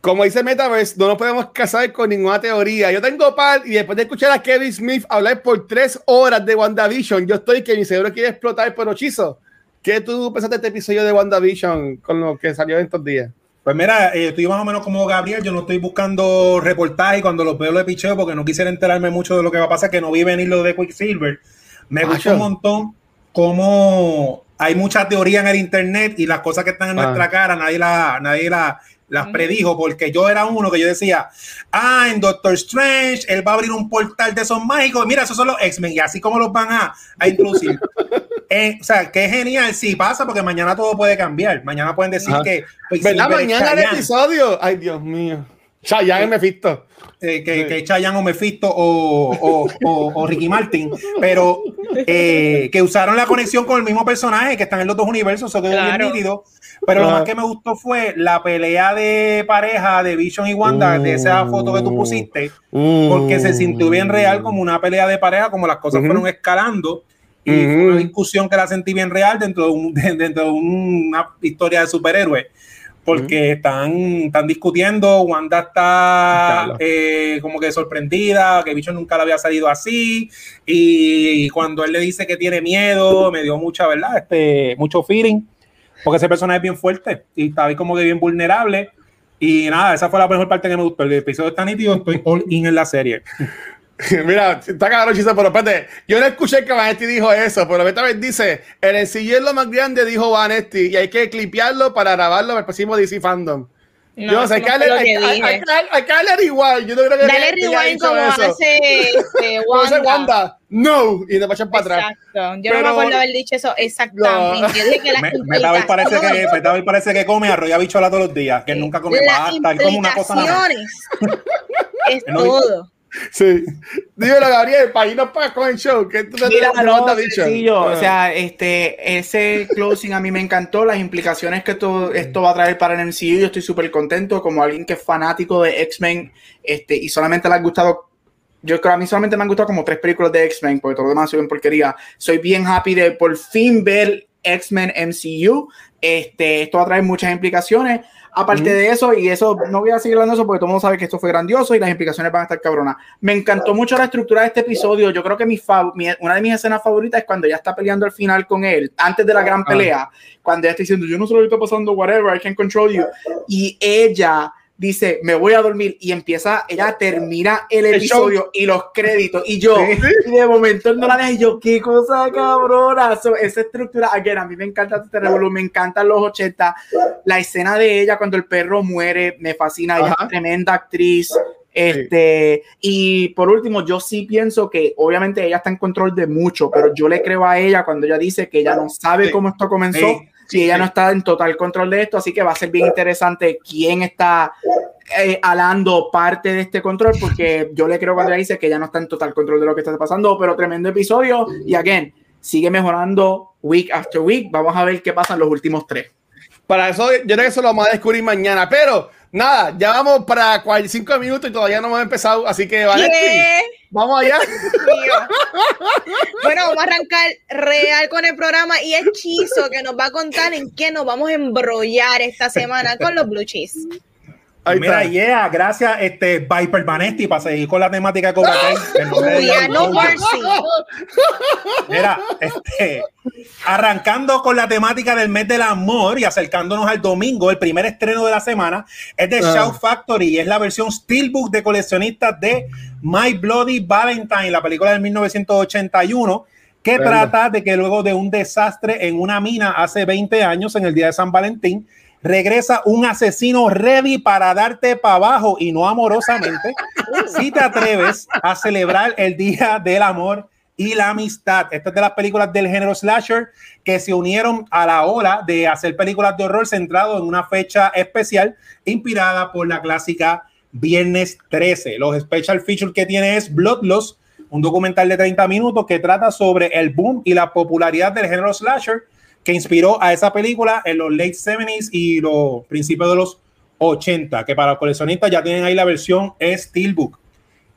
como dice Metaverse, no nos podemos casar con ninguna teoría. Yo tengo par y después de escuchar a Kevin Smith hablar por tres horas de WandaVision, yo estoy que mi cerebro quiere explotar por hechizo. ¿Qué tú pensaste de este episodio de WandaVision con lo que salió en estos días? Pues mira, eh, estoy más o menos como Gabriel, yo no estoy buscando reportajes cuando los veo lo picheo porque no quisiera enterarme mucho de lo que va a pasar, que no vi venir lo de Quicksilver. Me Macho. gusta un montón cómo hay mucha teoría en el internet y las cosas que están en Ah. nuestra cara, nadie, la, nadie la, las predijo, porque yo era uno que yo decía, ah, en Doctor Strange, él va a abrir un portal de esos mágicos, mira, esos son los X-Men, y así como los van a, a introducir. Eh, o sea, que genial, sí pasa, porque mañana todo puede cambiar. Mañana pueden decir Ajá. que ¿Verdad? Quicksilver es Mañana el episodio. Ay, Dios mío. Chayanne y Mephisto. eh, que, Sí. que Chayanne o Mephisto o, o, o- o Ricky Martin, pero eh, que usaron la conexión con el mismo personaje, que están en los dos universos, eso quedó Claro. bien nítido. Pero lo Ajá. más que me gustó fue la pelea de pareja de Vision y Wanda, de esa foto que tú pusiste, porque se sintió bien real como una pelea de pareja, como las cosas Ujú. fueron escalando. Y Ujú. fue una discusión que la sentí bien real dentro de, un- de- dentro de una historia de superhéroes. Porque están, están discutiendo, Wanda está eh, como que sorprendida, que Bicho nunca le había salido así. Y cuando él le dice que tiene miedo, me dio mucha, ¿verdad? Este, mucho feeling. Porque ese personaje es bien fuerte y está ahí como que bien vulnerable. Y nada, esa fue la mejor parte que me gustó. El episodio está nítido, estoy all in en la serie. Mira, está cabrón, chiste, pero espérate. Yo no escuché que Vanetti dijo eso, pero esta vez dice: el ensillo es lo más grande, dijo Vanetti, y hay que clipearlo para grabarlo para el próximo DC Fandom. No, yo sé, eso hay que no darle- hay, que darle-. Yo no creo que Dale rewind dicho como eso. hace este, Como Wanda. Wanda, no, y nos echan para atrás. Exacto. Yo no Pero- me acuerdo haber dicho eso exactamente. No. Yo dije que las Me- parece que, Metavel parece que come arroz y habichuela todos los días, que él nunca come las pasta, él come una cosa nada es No todo. Sí. Dímelo, Gabriel, irnos para el show. ¿Qué tú te Mira, no, sencillo. O Ah. sea, este, ese closing a mí me encantó. Las implicaciones que esto, esto va a traer para el MCU, yo estoy súper contento. Como alguien que es fanático de X-Men este, y solamente le ha gustado yo creo a mí solamente me han gustado como tres películas de X-Men, porque todo lo demás soy en porquería. Soy bien happy de por fin ver X-Men MCU. Este, esto va a traer muchas implicaciones. Aparte de eso, y eso no voy a seguir hablando de eso porque todo el mundo sabe que esto fue grandioso y las implicaciones van a estar cabronas. Me encantó mucho la estructura de este episodio. Yo creo que mi, mi una de mis escenas favoritas es cuando ella está peleando al final con él, antes de la gran pelea, cuando ella está diciendo, yo no sé lo que está pasando, whatever, I can control you. Y ella dice, me voy a dormir y empieza, ella termina el episodio y los créditos y yo, y de momento no la dejo y yo, qué cosa cabrona, esa estructura, again, a mí me encanta este revolú, me encantan los 80, la escena de ella cuando el perro muere, me fascina, ella es tremenda actriz, este, y por último, yo sí pienso que obviamente ella está en control de mucho, pero yo le creo a ella cuando ella dice que ella no sabe cómo esto comenzó si ella no está en total control de esto, así que va a ser bien interesante quién está eh, alando parte de este control, porque yo le creo cuando ella dice que ella no está en total control de lo que está pasando, pero tremendo episodio. Y again, sigue mejorando week after week, vamos a ver qué pasa en los últimos tres. Para eso, yo creo que eso lo vamos a descubrir mañana, pero nada, ya vamos para 45 minutos y todavía no hemos empezado, así que vale. Vamos allá. bueno, vamos a arrancar real con el programa y es Chizo que nos va a contar en qué nos vamos a embrollar esta semana con los Blue Cheese. Mira, yeah, gracias, este Viper Vanetti, para seguir con la temática de Cobra no Mira, este, arrancando con la temática del mes del amor y acercándonos al domingo, el primer estreno de la semana es de uh. Factory y es la versión Steelbook de coleccionistas de My Bloody Valentine, la película del 1981 que trata de que luego de un desastre en una mina hace 20 años, en el día de San Valentín, regresa un asesino ready para darte para abajo y no amorosamente, si te atreves a celebrar el Día del Amor y la Amistad. Esta es de las películas del género slasher que se unieron a la ola de hacer películas de horror centrado en una fecha especial inspirada por la clásica Viernes 13. Los special features que tiene es Bloodlust, un documental de 30 minutos que trata sobre el boom y la popularidad del género slasher que inspiró a esa película en los late 70s y los principios de los 80, que para los coleccionistas ya tienen ahí la versión Steelbook.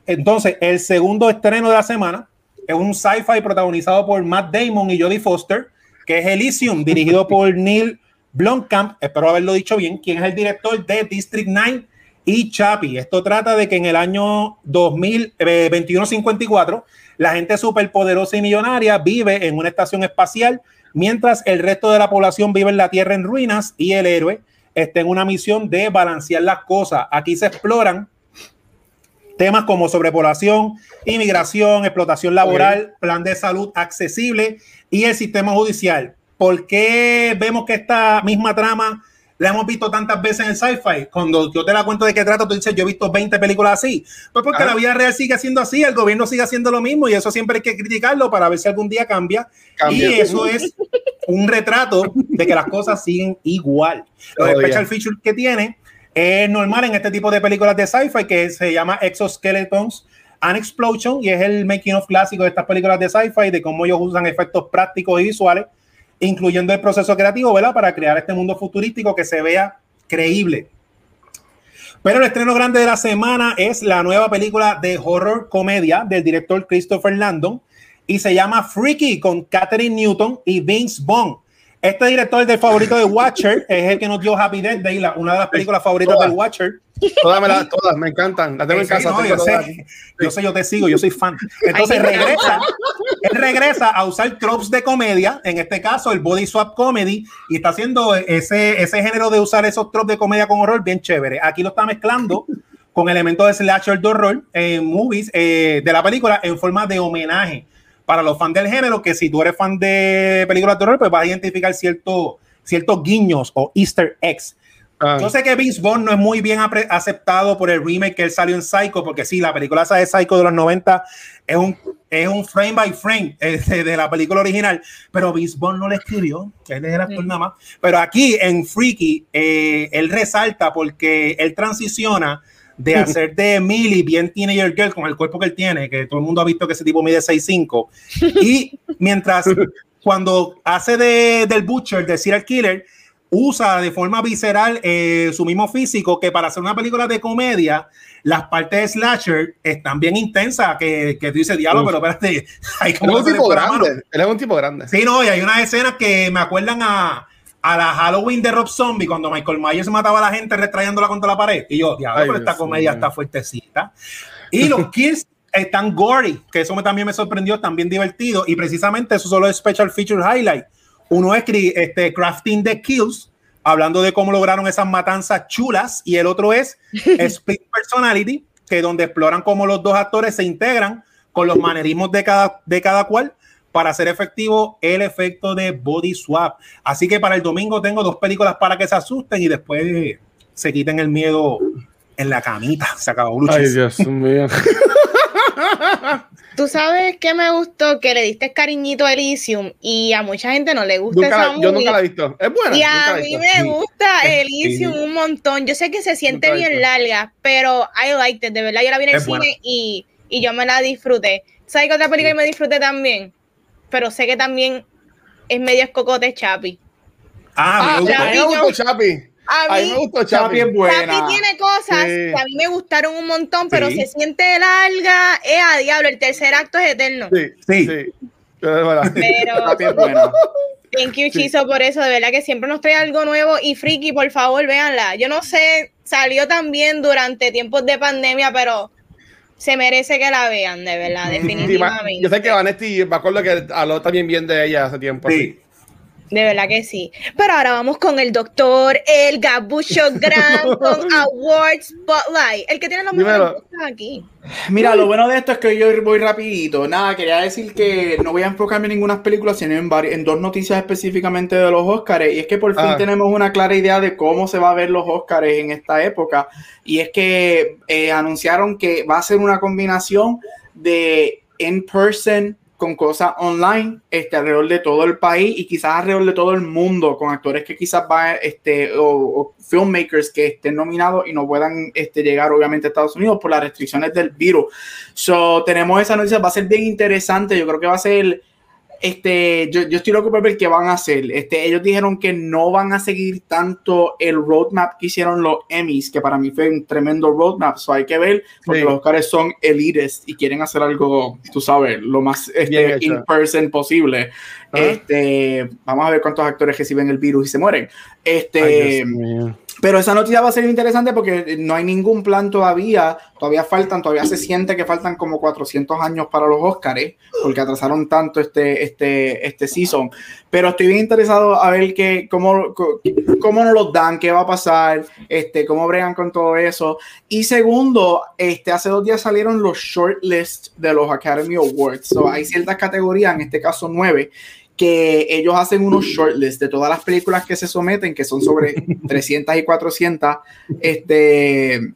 Entonces, el segundo estreno de la semana es un sci-fi protagonizado por Matt Damon y Jodie Foster, que es Elysium, dirigido por Neil Blomkamp, espero haberlo dicho bien, quien es el director de District 9 y Chappie. Esto trata de que en el año 2021-54 eh, la gente superpoderosa y millonaria vive en una estación espacial mientras el resto de la población vive en la Tierra en ruinas y el héroe está en una misión de balancear las cosas. Aquí se exploran temas como sobrepoblación, inmigración, explotación laboral, plan de salud accesible y el sistema judicial. ¿Por qué vemos que esta misma trama la hemos visto tantas veces en el sci-fi. Cuando yo te la cuento de qué trata, tú dices, yo he visto 20 películas así. Pues porque la vida real sigue siendo así, el gobierno sigue haciendo lo mismo y eso siempre hay que criticarlo para ver si algún día cambia. Y eso es un retrato de que las cosas siguen igual. Los oh, special features que tiene es normal en este tipo de películas de sci-fi que se llama Exoskeletons and Explosion y es el making of clásico de estas películas de sci-fi, de cómo ellos usan efectos prácticos y visuales incluyendo el proceso creativo, ¿verdad? Para crear este mundo futurístico que se vea creíble. Pero el estreno grande de la semana es la nueva película de horror comedia del director Christopher Landon y se llama Freaky con Catherine Newton y Vince Vaughn. Este director del favorito de Watcher es el que nos dio Happy Death Day, una de las películas favoritas del Watcher. Todas, me todas me encantan. Las tengo en casa. yo, sé, yo, sé, yo te sigo, yo soy fan. Entonces regresa, él regresa a usar tropes de comedia, en este caso el body swap comedy, y está haciendo ese, ese género de usar esos tropes de comedia con horror bien chévere. Aquí lo está mezclando con elementos de slasher de horror en movies eh, de la película en forma de homenaje para los fans del género, que si tú eres fan de películas de horror, pues vas a identificar ciertos ciertos guiños o easter eggs. Ah. Yo sé que Vince Vaughn no es muy bien aceptado por el remake que él salió en Psycho, porque sí, la película esa de Psycho de los 90 es un, es un frame by frame eh, de, la película original, pero Vince Vaughn no le escribió, él es el actor nada más. Pero aquí en Freaky, eh, él resalta porque él transiciona de hacer de Millie bien teenager girl con el cuerpo que él tiene, que todo el mundo ha visto que ese tipo mide 6'5". Y mientras cuando hace de, del Butcher, de Serial Killer, usa de forma visceral eh, su mismo físico, que para hacer una película de comedia, las partes de slasher están bien intensas, que, que tú dices, diablo, pero espérate, hay como... Es un tipo grande, él es un tipo grande. Sí, no, y hay unas escenas que me acuerdan a, a la Halloween de Rob Zombie, cuando Michael Myers mataba a la gente retrayéndola contra la pared. Y yo, diablo, pero esta comedia está fuertecita. Y los kills están gory, que eso me, también me sorprendió, también divertido. Y precisamente eso solo es Special Feature Highlight. Uno es este, Crafting the Kills, hablando de cómo lograron esas matanzas chulas. Y el otro es Split Personality, que donde exploran cómo los dos actores se integran con los manerismos de cada, de cada cual para hacer efectivo el efecto de body swap. Así que para el domingo tengo dos películas para que se asusten y después se quiten el miedo en la camita. Se acabó Ay, Dios mío. Tú sabes que me gustó que le diste cariñito a Elysium y a mucha gente no le gusta esa Yo nunca la he visto. Es buena. Y a mí me gusta Elysium un montón. Yo sé que se siente bien larga, pero I liked it. De verdad, yo la vi en el cine y, y, yo me la disfruté. ¿Sabes qué otra película me disfruté también? Pero sé que también es medio escocote Chapi. Ah, me ah, gusta. Chapi. A mí, me gustó Chapi. es buena. Chapi tiene cosas que a mí me gustaron un montón, pero se siente larga. Es a diablo, el tercer acto es eterno. Sí, sí. sí. Pero. Chapi es buena. Thank you, Chizo, por eso. De verdad que siempre nos trae algo nuevo. Y Friki, por favor, véanla. Yo no sé, salió también durante tiempos de pandemia, pero se merece que la vean, de verdad, definitivamente. yo sé que Vanetti, me acuerdo que habló también bien de ella hace tiempo. Sí. De verdad que sí. Pero ahora vamos con el doctor, el Gabucho Gran con Awards Spotlight. El que tiene los mejores aquí. Mira, lo bueno de esto es que yo voy rapidito. Nada, quería decir que no voy a enfocarme en ninguna película, sino en, en dos noticias específicamente de los Oscars. Y es que por fin ah. tenemos una clara idea de cómo se va a ver los Oscars en esta época. Y es que eh, anunciaron que va a ser una combinación de in-person con cosas online este, alrededor de todo el país y quizás alrededor de todo el mundo, con actores que quizás van, este, o, filmmakers que estén nominados y no puedan este, llegar obviamente a Estados Unidos por las restricciones del virus. So, tenemos esa noticia, va a ser bien interesante, yo creo que va a ser este, yo, yo, estoy loco por ver qué van a hacer. Este, ellos dijeron que no van a seguir tanto el roadmap que hicieron los Emmys, que para mí fue un tremendo roadmap. So hay que ver, porque los Oscars son elites y quieren hacer algo, tú sabes, lo más este, in-person posible. Este, vamos a ver cuántos actores reciben el virus y se mueren. Este, pero esa noticia va a ser interesante porque no hay ningún plan todavía, todavía faltan, todavía se siente que faltan como 400 años para los Oscars, porque atrasaron tanto este, este, este season. Pero estoy bien interesado a ver que, cómo, cómo nos los dan, qué va a pasar, este, cómo bregan con todo eso. Y segundo, este, hace dos días salieron los shortlists de los Academy Awards. Hay ciertas categorías, en este caso nueve, que ellos hacen unos shortlists de todas las películas que se someten, que son sobre 300 y 400 este,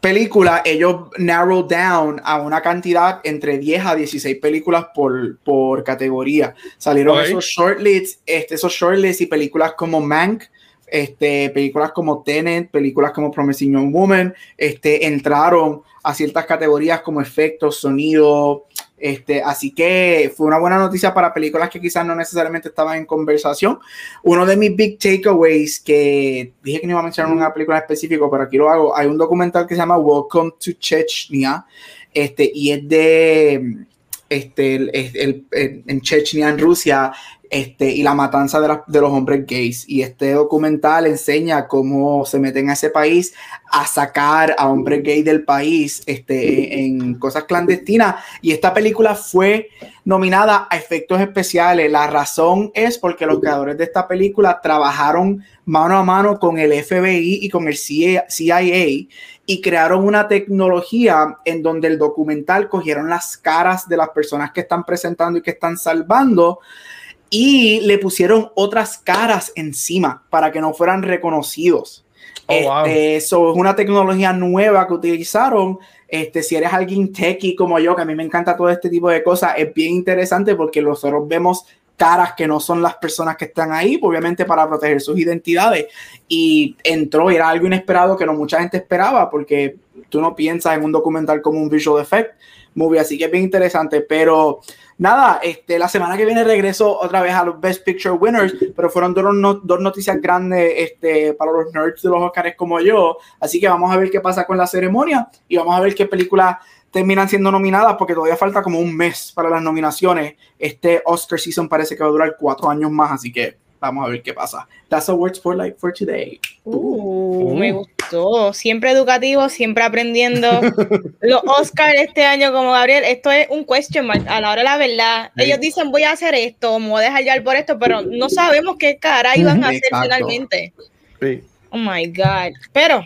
películas, ellos narrow down a una cantidad entre 10 a 16 películas por, por categoría. Salieron esos shortlists, este, esos shortlists y películas como Mank, este, películas como Tenet, películas como Promising Young Woman, este, entraron a ciertas categorías como efectos, sonido, este, así que fue una buena noticia para películas que quizás no necesariamente estaban en conversación. Uno de mis big takeaways, que dije que no iba a mencionar una película específica, pero aquí lo hago, hay un documental que se llama Welcome to Chechnya, este, y es de este, el, en Chechnya, en Rusia, este, y la matanza de, los hombres gays. Y este documental enseña cómo se meten a ese país a sacar a hombres gays del país este, en cosas clandestinas. Y esta película fue nominada a efectos especiales. La razón es porque los creadores de esta película trabajaron mano a mano con el FBI y con el CIA y crearon una tecnología en donde el documental cogieron las caras de las personas que están presentando y que están salvando y le pusieron otras caras encima para que no fueran reconocidos. Oh, este, eso es una tecnología nueva que utilizaron. Este, si eres alguien techie como yo, que a mí me encanta todo este tipo de cosas, es bien interesante porque nosotros vemos caras que no son las personas que están ahí, obviamente para proteger sus identidades. Y entró, y era algo inesperado que no mucha gente esperaba, porque tú no piensas en un documental como un visual effect, movie, así que es bien interesante, pero nada, este, la semana que viene regreso otra vez a los Best Picture Winners, pero fueron dos, dos noticias grandes este, para los nerds de los Oscars como yo, así que vamos a ver qué pasa con la ceremonia y vamos a ver qué películas terminan siendo nominadas porque todavía falta como un mes para las nominaciones. Este Oscar season parece que va a durar cuatro años más, así que vamos a ver qué pasa. That's a word spotlight for today. Uh, me gustó. Siempre educativo, siempre aprendiendo. Los Oscars este año, como Gabriel, esto es un question mark. A la hora de la verdad, ellos dicen voy a hacer esto, me voy a dejar llevar por esto, pero no sabemos qué cara iban a hacer Exacto. finalmente. Sí. Oh my God. Pero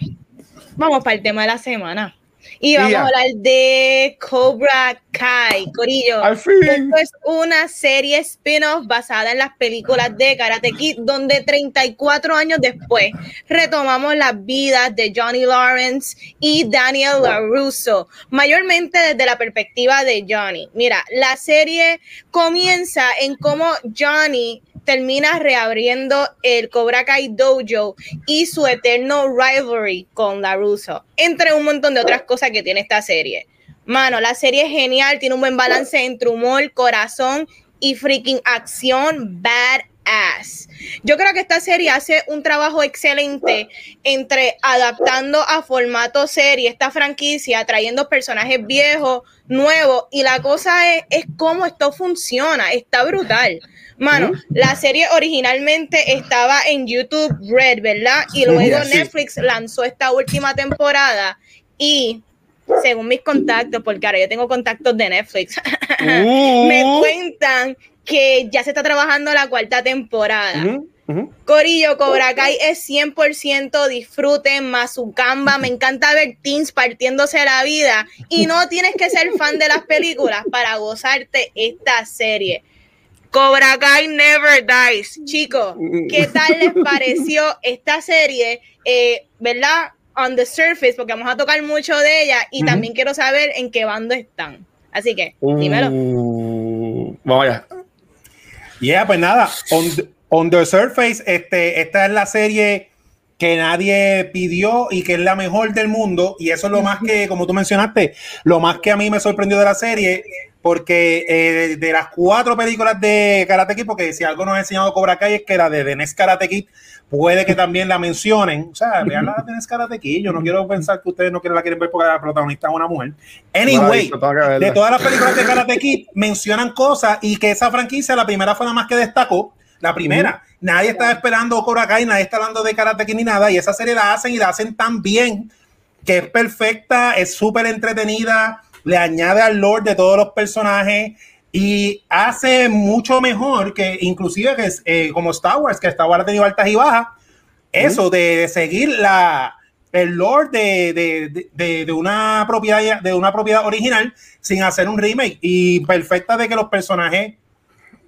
vamos para el tema de la semana. Y vamos a hablar de Cobra Kai, Corillo. Al fin. Esto es una serie spin-off basada en las películas de Karate Kid, donde 34 años después retomamos las vidas de Johnny Lawrence y Daniel LaRusso, mayormente desde la perspectiva de Johnny. Mira, la serie comienza en cómo Johnny termina reabriendo el Cobra Kai Dojo y su eterno rivalry con LaRusso, entre un montón de otras cosas que tiene esta serie. Mano, la serie es genial, tiene un buen balance entre humor, corazón y freaking acción badass. Yo creo que esta serie hace un trabajo excelente entre adaptando a formato serie esta franquicia, trayendo personajes viejos, nuevos, y la cosa es, es cómo esto funciona, está brutal. Mano, la serie originalmente estaba en YouTube Red, ¿verdad? Y luego Sí. Netflix lanzó esta última temporada y según mis contactos, porque ahora yo tengo contactos de Netflix, me Uh, cuentan que ya se está trabajando la cuarta temporada. Corillo, Cobra Kai es 100% disfrute, Mazucamba, me encanta ver teens partiéndose la vida y no tienes que ser fan de las películas para gozarte esta serie. Cobra Kai Never Dies. Chicos, ¿qué tal les pareció esta serie? Eh, ¿Verdad? On the surface, porque vamos a tocar mucho de ella y también quiero saber en qué bando están. Así que, dímelo. Uh, vamos allá. Yeah, pues nada, on, the- on the surface, este, esta es la serie que nadie pidió y que es la mejor del mundo. Y eso es lo más que, como tú mencionaste, lo más que a mí me sorprendió de la serie, porque eh, de las cuatro películas de Karate Kid, porque si algo nos ha enseñado Cobra Kai es que la de The Next Karate Kid puede que también la mencionen. O sea, vean la de The Next Karate Kid. Yo no quiero pensar que ustedes no quieren, la quieren ver porque la protagonista es una mujer. Anyway, Bueno, de todas las películas de Karate Kid mencionan cosas y que esa franquicia, la primera fue la más que destacó. La primera, nadie estaba esperando Cobra Kai, nadie está hablando de Karate Kid ni nada, y esa serie la hacen y la hacen tan bien que es perfecta, es súper entretenida, le añade al lore de todos los personajes y hace mucho mejor que inclusive que es, eh, como Star Wars, que Star Wars ha tenido altas y bajas, eso de, de seguir la el lore de, de, de- de- de una propiedad de una propiedad original sin hacer un remake. Y perfecta de que los personajes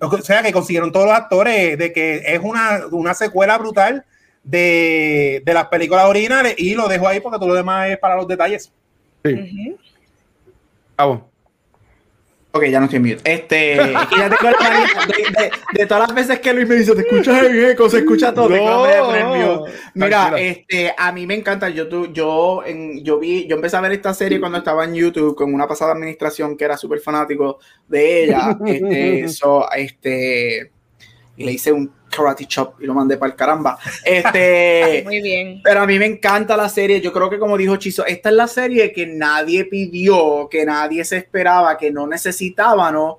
o sea que consiguieron todos los actores de que es una, una secuela brutal de, de las películas originales y lo dejo ahí porque todo lo demás es para los detalles. Sí. Vamos. Ok, ya no estoy en mute. Este, ya tengo la manía de, de- de todas las veces que Luis me dice, te escuchas el eco, se escucha todo. mute. Mira, Tranquila. este, a mí me encanta. Yo, tu- yo, en, yo vi, yo empecé a ver esta serie cuando estaba en YouTube con una pasada administración que era súper fanático de ella. Este, so, este, y le hice un karate chop y lo mandé para el caramba. Este, Muy bien. pero a mí me encanta la serie. Yo creo que, como dijo Chizo, esta es la serie que nadie pidió, que nadie se esperaba, que no necesitaba, ¿no?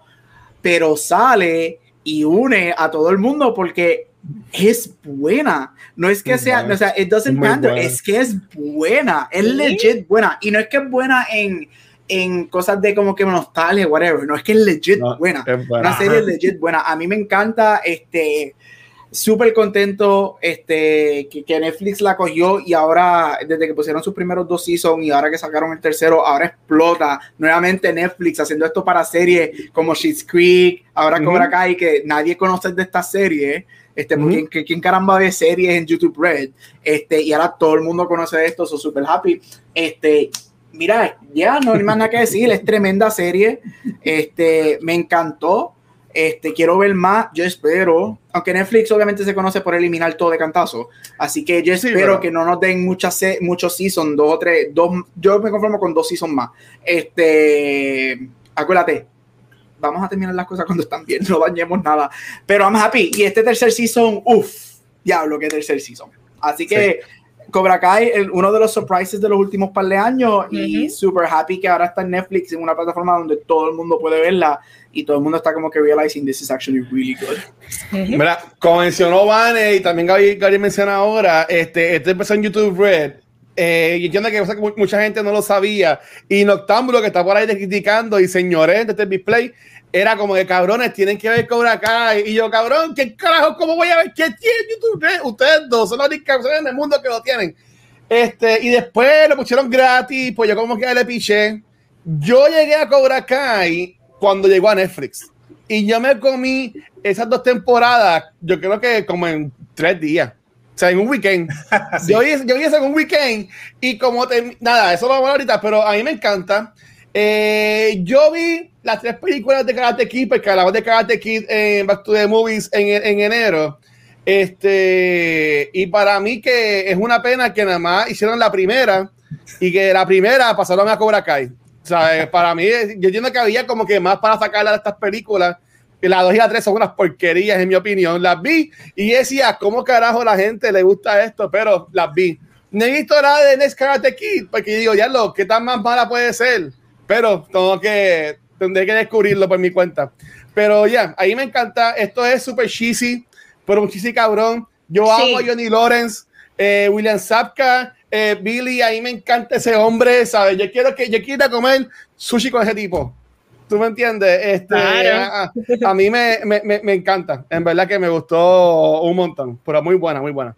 Pero sale y une a todo el mundo porque es buena. No es que Es sea, buena. o sea, it doesn't Muy matter, buena. es que es buena, es Sí. legit buena. Y no es que es buena en, en cosas de como que nostalgia, whatever. No es que es legit No, buena. es buena. Una serie legit buena. A mí me encanta, este, súper contento, este, que, que Netflix la cogió y ahora, desde que pusieron sus primeros dos seasons y ahora que sacaron el tercero, ahora explota nuevamente Netflix haciendo esto para series como Schitt's Creek, ahora. Cobra Kai, que nadie conoce de esta serie. Este, porque Ujú. ¿quién, quién caramba ve series en YouTube Red? Este, y ahora todo el mundo conoce esto, soy súper happy. Este, mira, ya no hay más nada que decir, es tremenda serie. Este, me encantó. Este, quiero ver más, yo espero, aunque Netflix obviamente se conoce por eliminar todo de cantazo, así que yo Sí, espero pero- que no nos den muchas muchos seasons, dos o tres, dos, yo me conformo con dos seasons más. Este, acuérdate, vamos a terminar las cosas cuando están bien, no dañemos nada, pero I'm happy, y este tercer season, uff, diablo, que tercer season. Así que Cobra Kai, el- uno de los surprises de los últimos par de años y Ujú. super happy que ahora está en Netflix en una plataforma donde todo el mundo puede verla y todo el mundo está como que realizing this is actually really good. Mira, como mencionó Vane y también Gaby, Gaby menciona ahora, este, este empezó en YouTube Red. Eh, y entiendo que, o sea, mucha gente no lo sabía. Y Noctámbulo, que está por ahí criticando, y señores de este display, era como que cabrones, tienen que ver Cobra Kai. Y yo, cabrón, ¿qué carajo? ¿Cómo voy a ver? ¿Qué tiene YouTube? Ustedes dos son las únicas personas en el mundo que lo tienen. Este, y después lo pusieron gratis, pues yo como que le piché. Yo llegué a Cobra Kai cuando llegó a Netflix. Y yo me comí esas dos temporadas, yo creo que como en tres días. O sea, en un weekend. Sí. yo, vi, yo en un weekend. Y como te, nada, eso lo vamos a hablar ahorita, pero a mí me encanta. Eh, yo vi las tres películas de Karate Kid, porque hablamos de Karate Kid en Back to the Movies en, en enero. Este, y para mí que es una pena que nada más hicieron la primera y que la primera pasaron a Cobra Kai. O sea, eh, para mí, eh, yo entiendo que había como que más para sacarla de estas películas. Las dos y las tres son unas porquerías, en mi opinión. Las vi y decía, ¿cómo carajo la gente le gusta esto? Pero las vi. No he visto nada de Next Karate Kid, porque digo, ya lo, ¿qué tan más mala puede ser? Pero tengo que, tendré que descubrirlo por mi cuenta. Pero ya, ahí me encanta. Esto es súper cheesy, pero un cheesy cabrón. Yo Sí. amo a Johnny Lawrence, eh, William Sapka, eh, Billy, ahí me encanta ese hombre, ¿sabes? Yo quiero que yo quiero ir a comer sushi con ese tipo. ¿Tú me entiendes? Este, Claro. a, a mí me, me, me, me encanta. En verdad que me gustó un montón. Pero muy buena, muy buena.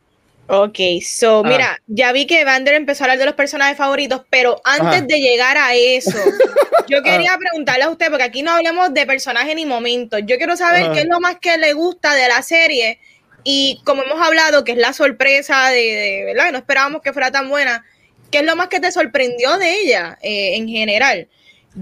Ok, so Ah. mira, ya vi que Vander empezó a hablar de los personajes favoritos, pero antes Ajá. de llegar a eso, yo quería preguntarle a usted, porque aquí no hablamos de personajes ni momentos. Yo quiero saber Ajá. qué es lo más que le gusta de la serie y como hemos hablado, que es la sorpresa de, de ¿verdad? No esperábamos que fuera tan buena. ¿Qué es lo más que te sorprendió de ella eh, en general?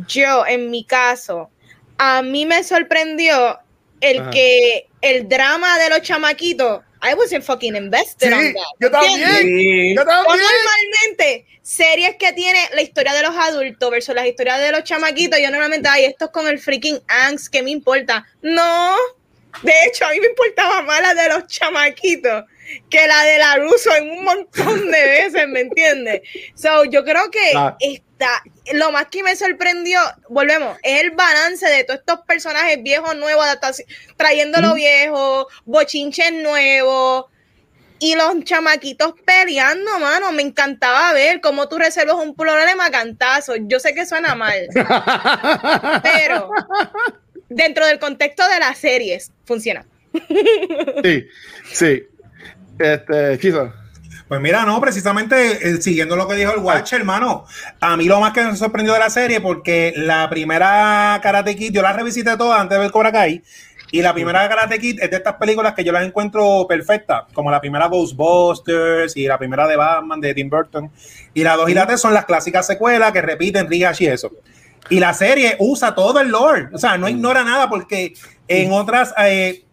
Yo, en mi caso, a mí me sorprendió el Ajá. que el drama de los chamaquitos, I wasn't fucking invested on Sí, that. yo también. Yo O también. normalmente, series que tiene la historia de los adultos versus las historias de los chamaquitos, yo normalmente, ay, esto es con el freaking angst, ¿qué me importa? No, de hecho, a mí me importaba más la de los chamaquitos que la de la Russo en un montón de veces, ¿me entiendes? So, yo creo que. Lo más que me sorprendió, volvemos, es el balance de todos estos personajes viejos, nuevos, adaptaci- trayendo lo viejo, bochinches nuevos, y los chamaquitos peleando, mano. Me encantaba ver cómo tú reservas un problema cantazo. Yo sé que suena mal, pero dentro del contexto de las series funciona. Sí, sí. Este, Chizo. Pues mira, no, precisamente eh, siguiendo lo que dijo el Watch, hermano, a mí lo más que me sorprendió de la serie, porque la primera Karate Kid, yo la revisité toda antes de ver Cobra Kai, y la primera Karate Kid es de estas películas que yo las encuentro perfectas, como la primera Ghostbusters y la primera de Batman de Tim Burton, y la 2 y la 3 son las clásicas secuelas que repiten Rigash y eso. Y la serie usa todo el lore, o sea, no ignora nada porque en otras... eh,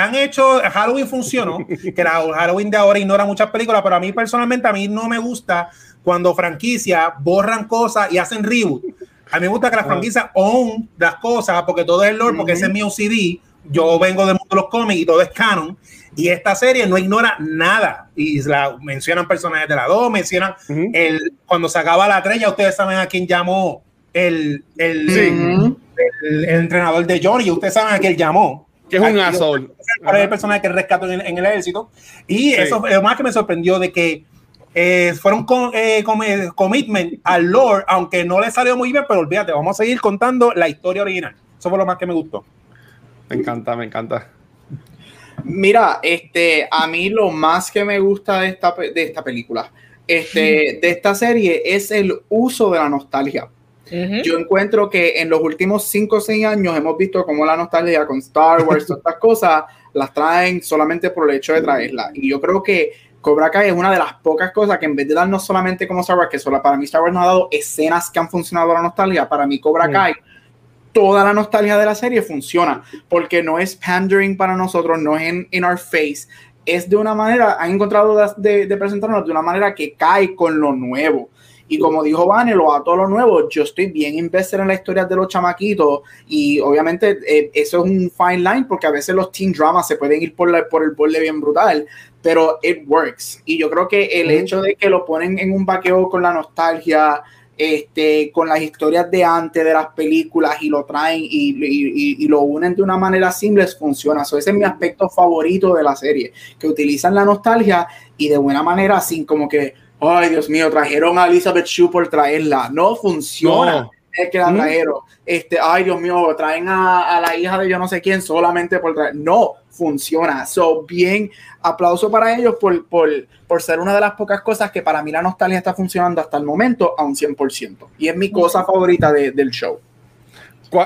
han hecho Halloween funcionó, que la Halloween de ahora ignora muchas películas, pero a mí personalmente a mí no me gusta cuando franquicias borran cosas y hacen reboot. A mí me gusta que las franquicias own las cosas porque todo es lore, porque ese es mi OCD. Yo vengo del mundo de los cómics y todo es canon. Y esta serie no ignora nada. Y la, mencionan personajes de la 2, mencionan Ujú. el, cuando se acaba la 3, ya ustedes saben a quién llamó el, el, el, el entrenador de Johnny, ustedes saben a quién llamó Que es un asshole. cuál es el personaje que rescató en el, en el ejército. Y Sí. eso fue lo más que me sorprendió de que eh, fueron con, eh, com- eh, commitment al lore, aunque no le salió muy bien, pero olvídate, vamos a seguir contando la historia original. Eso fue lo más que me gustó. Me encanta, me encanta. Mira, este, a mí lo más que me gusta de esta, de esta película, este, de esta serie, es el uso de la nostalgia. Yo encuentro que en los últimos 5 o 6 años hemos visto cómo la nostalgia con Star Wars, todas estas cosas, las traen solamente por el hecho de traerla. Y yo creo que Cobra Kai es una de las pocas cosas que en vez de darnos solamente como Star Wars, que solo para mí Star Wars nos ha dado escenas que han funcionado a la nostalgia, para mí Cobra Mm. Kai toda la nostalgia de la serie funciona, porque no es pandering para nosotros, no es en in our face, es de una manera, han encontrado de, de, presentarnos de una manera que cae con lo nuevo. Y como dijo Vane, lo a todo lo nuevo, yo estoy bien invested en la historia de los chamaquitos y obviamente eh, eso es un fine line porque a veces los teen dramas se pueden ir por, la, por el borde bien brutal, pero it works. Y yo creo que el hecho de que lo ponen en un vaqueo con la nostalgia, este, con las historias de antes de las películas y lo traen y, y, lo unen de una manera simple, funciona. ese es mi aspecto favorito de la serie, que utilizan la nostalgia y de buena manera, sin como que, ay Dios mío, trajeron a Elizabeth Shue por traerla. No funciona. Es que la trajeron. Este, ay Dios mío, traen a, a, la hija de yo no sé quién solamente por traer. No, funciona. So, bien, aplauso para ellos por, por, por, ser una de las pocas cosas que para mí la nostalgia está funcionando hasta el momento a un 100%. Y es mi cosa favorita de, del show.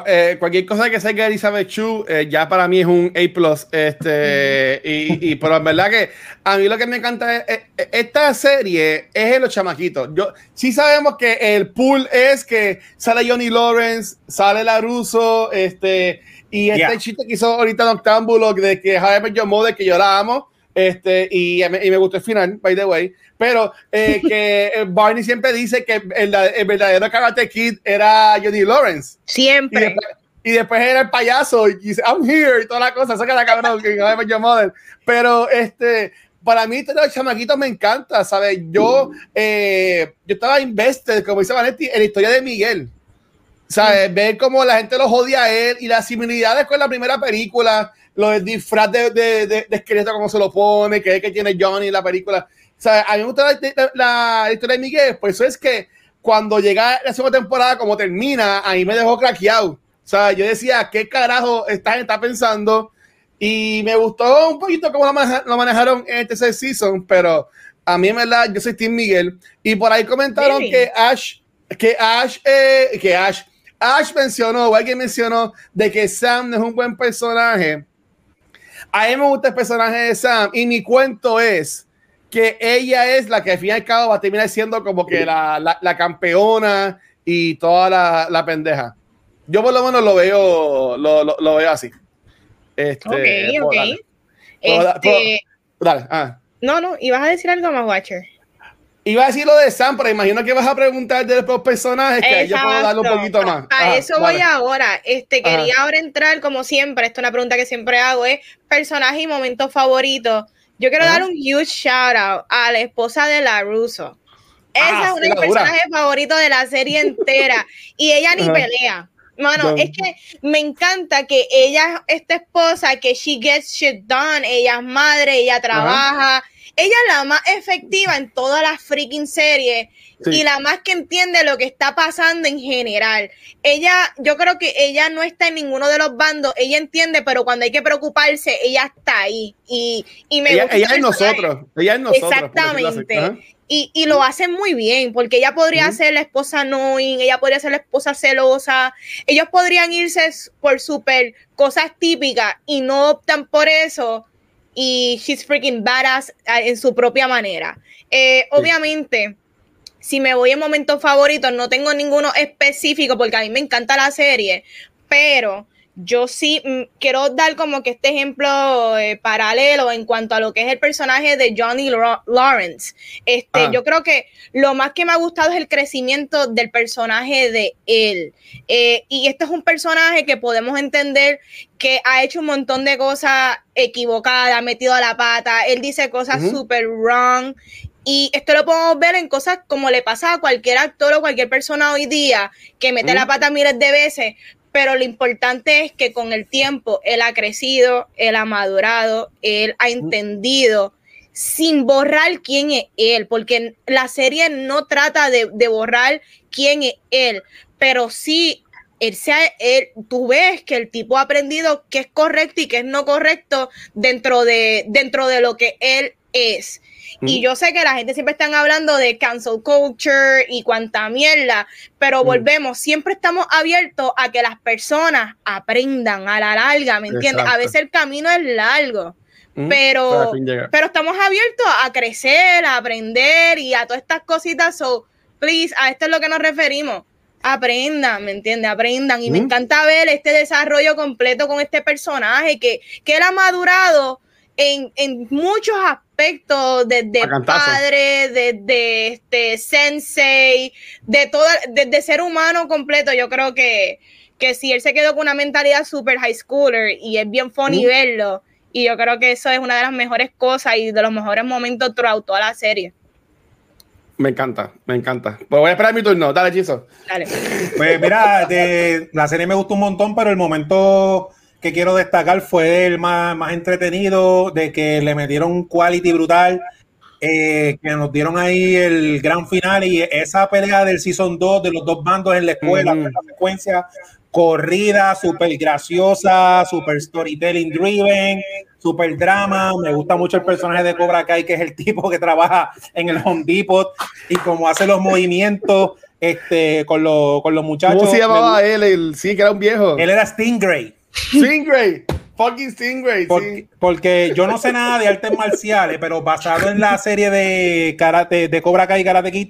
Eh, cualquier cosa que salga Elizabeth Chu, eh, ya para mí es un A. Este, y, y, pero en verdad que a mí lo que me encanta es, esta serie es en los chamaquitos. Yo, sí sabemos que el pool es que sale Johnny Lawrence, sale la Russo, este, y este chiste que hizo ahorita Noctámbulo de que Jaime John Mode, que yo la amo, este, y, y, me gustó el final, by the way. Pero eh, que eh, Barney siempre dice que el, el, verdadero Karate Kid era Johnny Lawrence. Siempre. Y después, era el payaso y dice, I'm here y toda la cosa. Que la cabrón, que Mother. Pero este, para mí, los chamaquitos me encanta, ¿sabes? Yo, eh, yo estaba invested, como dice Vanetti, en la historia de Miguel. ¿Sabes? Ver cómo la gente lo odia a él y las similitudes con la primera película, lo del disfraz de, de, de, esqueleto, como se lo pone, que es que tiene Johnny en la película. ¿Sabes? A mí me gusta la, historia de Miguel, pues eso es que cuando llega la segunda temporada, como termina, ahí me dejó craqueado. O sea, yo decía, ¿qué carajo gente está pensando? Y me gustó un poquito cómo lo, manejaron en este season, pero a mí en verdad, yo soy Team Miguel. Y por ahí comentaron que Ash, que Ash, eh, que Ash, Ash mencionó, o alguien mencionó, de que Sam no es un buen personaje. A mí me gusta el personaje de Sam y mi cuento es que ella es la que al fin y al cabo va a terminar siendo como que la, la, campeona y toda la, la, pendeja. Yo por lo menos lo veo, lo, lo, veo así. Este, ok, ok. Este... Dale, ah. No, no, ibas a decir algo más, Watcher. Iba a decir lo de Sam, pero imagino que vas a preguntar de los personajes que yo puedo darle un poquito más. A eso voy ahora. Este, quería ahora entrar, como siempre, esto es una pregunta que siempre hago, es personaje y momento favorito. Yo quiero dar un huge shout out a la esposa de la Russo. Esa ah, es uno de mis personajes favoritos de la serie entera. y ella ni pelea. Mano, es que me encanta que ella, esta esposa, que she gets shit done, ella es madre, ella trabaja, ella es la más efectiva en todas las freaking series y la más que entiende lo que está pasando en general. Ella, yo creo que ella no está en ninguno de los bandos, ella entiende, pero cuando hay que preocuparse, ella está ahí. Y, y me ella, ella es nosotros, ella es nosotros. Exactamente. Y, y, lo hace muy bien, porque ella podría ser la esposa annoying, ella podría ser la esposa celosa, ellos podrían irse por súper cosas típicas y no optan por eso y she's freaking badass ah, en su propia manera. Eh, obviamente, si me voy en momentos favoritos, no tengo ninguno específico porque a mí me encanta la serie, pero yo sí mm, quiero dar como que este ejemplo eh, paralelo en cuanto a lo que es el personaje de Johnny Lawrence. Este, ah. Yo creo que lo más que me ha gustado es el crecimiento del personaje de él. Eh, y este es un personaje que podemos entender que ha hecho un montón de cosas equivocadas, ha metido a la pata, él dice cosas super wrong. Y esto lo podemos ver en cosas como le pasa a cualquier actor o cualquier persona hoy día que mete la pata miles de veces, pero lo importante es que con el tiempo él ha crecido, él ha madurado, él ha entendido sin borrar quién es él, porque la serie no trata de, borrar quién es él, pero sí él él, tú ves que el tipo ha aprendido qué es correcto y qué es no correcto dentro de, dentro de lo que él es. Y yo sé que la gente siempre están hablando de cancel culture y cuanta mierda, pero volvemos, siempre estamos abiertos a que las personas aprendan a la larga, ¿me entiendes? A veces el camino es largo. Pero, pero estamos abiertos a crecer, a aprender y a todas estas cositas. So, please, a esto es lo que nos referimos. Aprendan, ¿me entiendes? Aprendan. Y me encanta ver este desarrollo completo con este personaje que, que él ha madurado en, en muchos aspectos, desde padre, desde este sensei, de toda, desde ser humano completo. Yo creo que, que si él se quedó con una mentalidad super high schooler y es bien funny verlo. Y yo creo que eso es una de las mejores cosas y de los mejores momentos throughout toda la serie. Me encanta, me encanta. Pues voy a esperar mi turno. Dale, Chizo. Dale. Pues mira, de, la serie me gustó un montón, pero el momento que quiero destacar fue el más, más entretenido, de que le metieron un quality brutal, eh, que nos dieron ahí el gran final y esa pelea del Season 2 de los dos bandos en la escuela, con la secuencia corrida, súper graciosa, súper storytelling driven, súper drama. Me gusta mucho el personaje de Cobra Kai, que es el tipo que trabaja en el Home Depot y cómo hace los movimientos este, con, los, con los muchachos. ¿Cómo se llamaba él? El, sí, que era un viejo. Él era Stingray. Stingray. Fucking Stingray. Porque, sí. porque yo no sé nada de artes marciales, pero basado en la serie de karate de Cobra Kai y Karate Kid,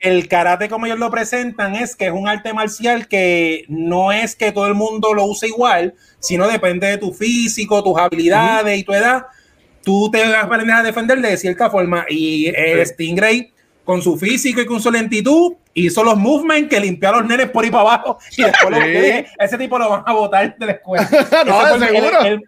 el karate como ellos lo presentan es que es un arte marcial que no es que todo el mundo lo use igual, sino depende de tu físico, tus habilidades y tu edad. Tú te aprendes a defender de cierta forma y el Sí. Stingray con su físico y con su lentitud hizo los movements que limpió a los nenes por ahí para abajo y después Sí. dije, ese tipo lo van a botar de la escuela. No, Ese fue el- seguro. el- el-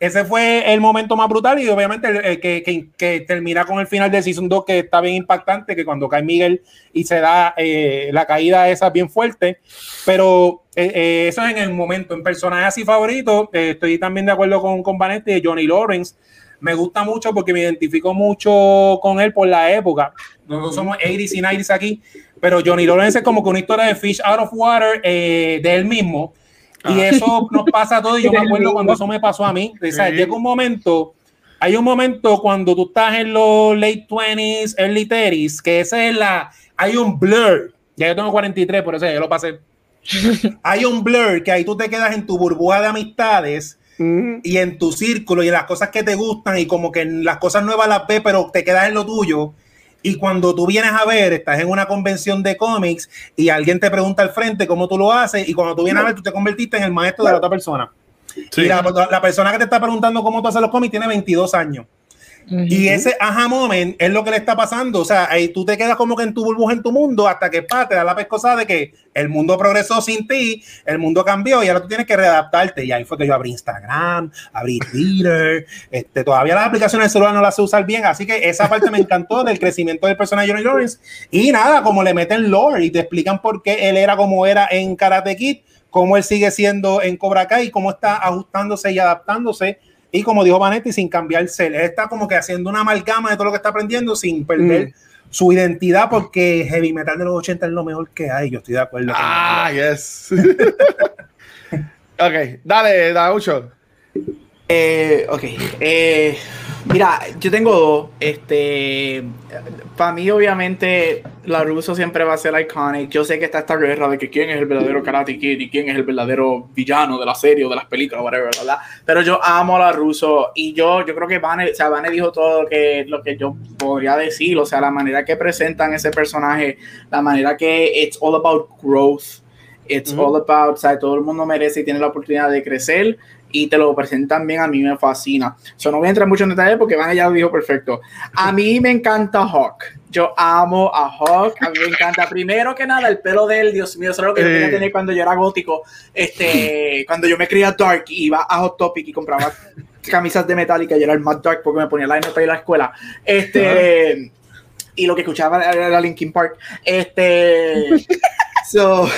ese fue el momento más brutal y obviamente el, el que, que- que termina con el final de Season 2 que está bien impactante, que cuando cae Miguel y se da eh, la caída esa bien fuerte, pero eh, eh, eso es en el momento, en personaje así favorito, eh, estoy también de acuerdo con, con Vanetti de Johnny Lawrence, me gusta mucho porque me identifico mucho con él por la época, nosotros somos 80s y 90s aquí, pero Johnny Lawrence es como que una historia de Fish Out of Water eh, de él mismo. Y Ah. eso nos pasa a todos. y Yo me acuerdo cuando eso me pasó a mí. O sea, Sí. llega un momento, hay un momento cuando tú estás en los late 20s, early 30s, que ese es la. Hay un blur. Ya yo tengo 43, por eso ya yo lo pasé. hay un blur que ahí tú te quedas en tu burbuja de amistades Mm. y en tu círculo y en las cosas que te gustan y como que las cosas nuevas las ves, pero te quedas en lo tuyo. Y cuando tú vienes a ver, estás en una convención de cómics y alguien te pregunta al frente cómo tú lo haces y cuando tú vienes a ver, tú te convertiste en el maestro de la otra persona. Sí. Y la, la persona que te está preguntando cómo tú haces los cómics tiene 22 años. Y ese aha moment es lo que le está pasando. O sea, ahí tú te quedas como que en tu burbuja, en tu mundo, hasta que pa, te da la pescosa de que el mundo progresó sin ti, el mundo cambió y ahora tú tienes que readaptarte. Y ahí fue que yo abrí Instagram, abrí Twitter. Este, todavía las aplicaciones del celular no las sé usar bien, así que esa parte me encantó del crecimiento del personaje Johnny Lawrence. Y nada, como le meten lore y te explican por qué él era como era en Karate Kid, cómo él sigue siendo en Cobra Kai, cómo está ajustándose y adaptándose. Y como dijo Vanetti, sin cambiarse, él está como que haciendo una amalgama de todo lo que está aprendiendo sin perder Mm. su identidad, porque heavy metal de los 80 es lo mejor que hay. Yo estoy de acuerdo. con Ah, yes. ok, dale, Daucho. Eh, ok. Eh, mira, yo tengo dos. Este, para mí, obviamente, la Russo siempre va a ser iconic. Yo sé que está esta guerra de que quién es el verdadero Karate Kid y quién es el verdadero villano de la serie o de las películas, whatever, ¿verdad? Pero yo amo a la Russo y yo, yo creo que Vane, o sea, Vane dijo todo lo que, lo que yo podría decir. O sea, la manera que presentan ese personaje, la manera que it's all about growth. It's all about, o sea, todo el mundo merece y tiene la oportunidad de crecer y te lo presentan bien, a mí me fascina. So, no voy a entrar mucho en detalle porque Van ya lo dijo perfecto. A mí me encanta Hawk. Yo amo a Hawk. A mí me encanta, primero que nada, el pelo de él. Dios mío, eso es lo que yo Eh. quería tener cuando yo era gótico. Este, cuando yo me creía dark y iba a Hot Topic y compraba camisas de Metallica y era el más dark porque me ponía la ir a la escuela. Este. Y lo que escuchaba era Linkin Park. Este. So.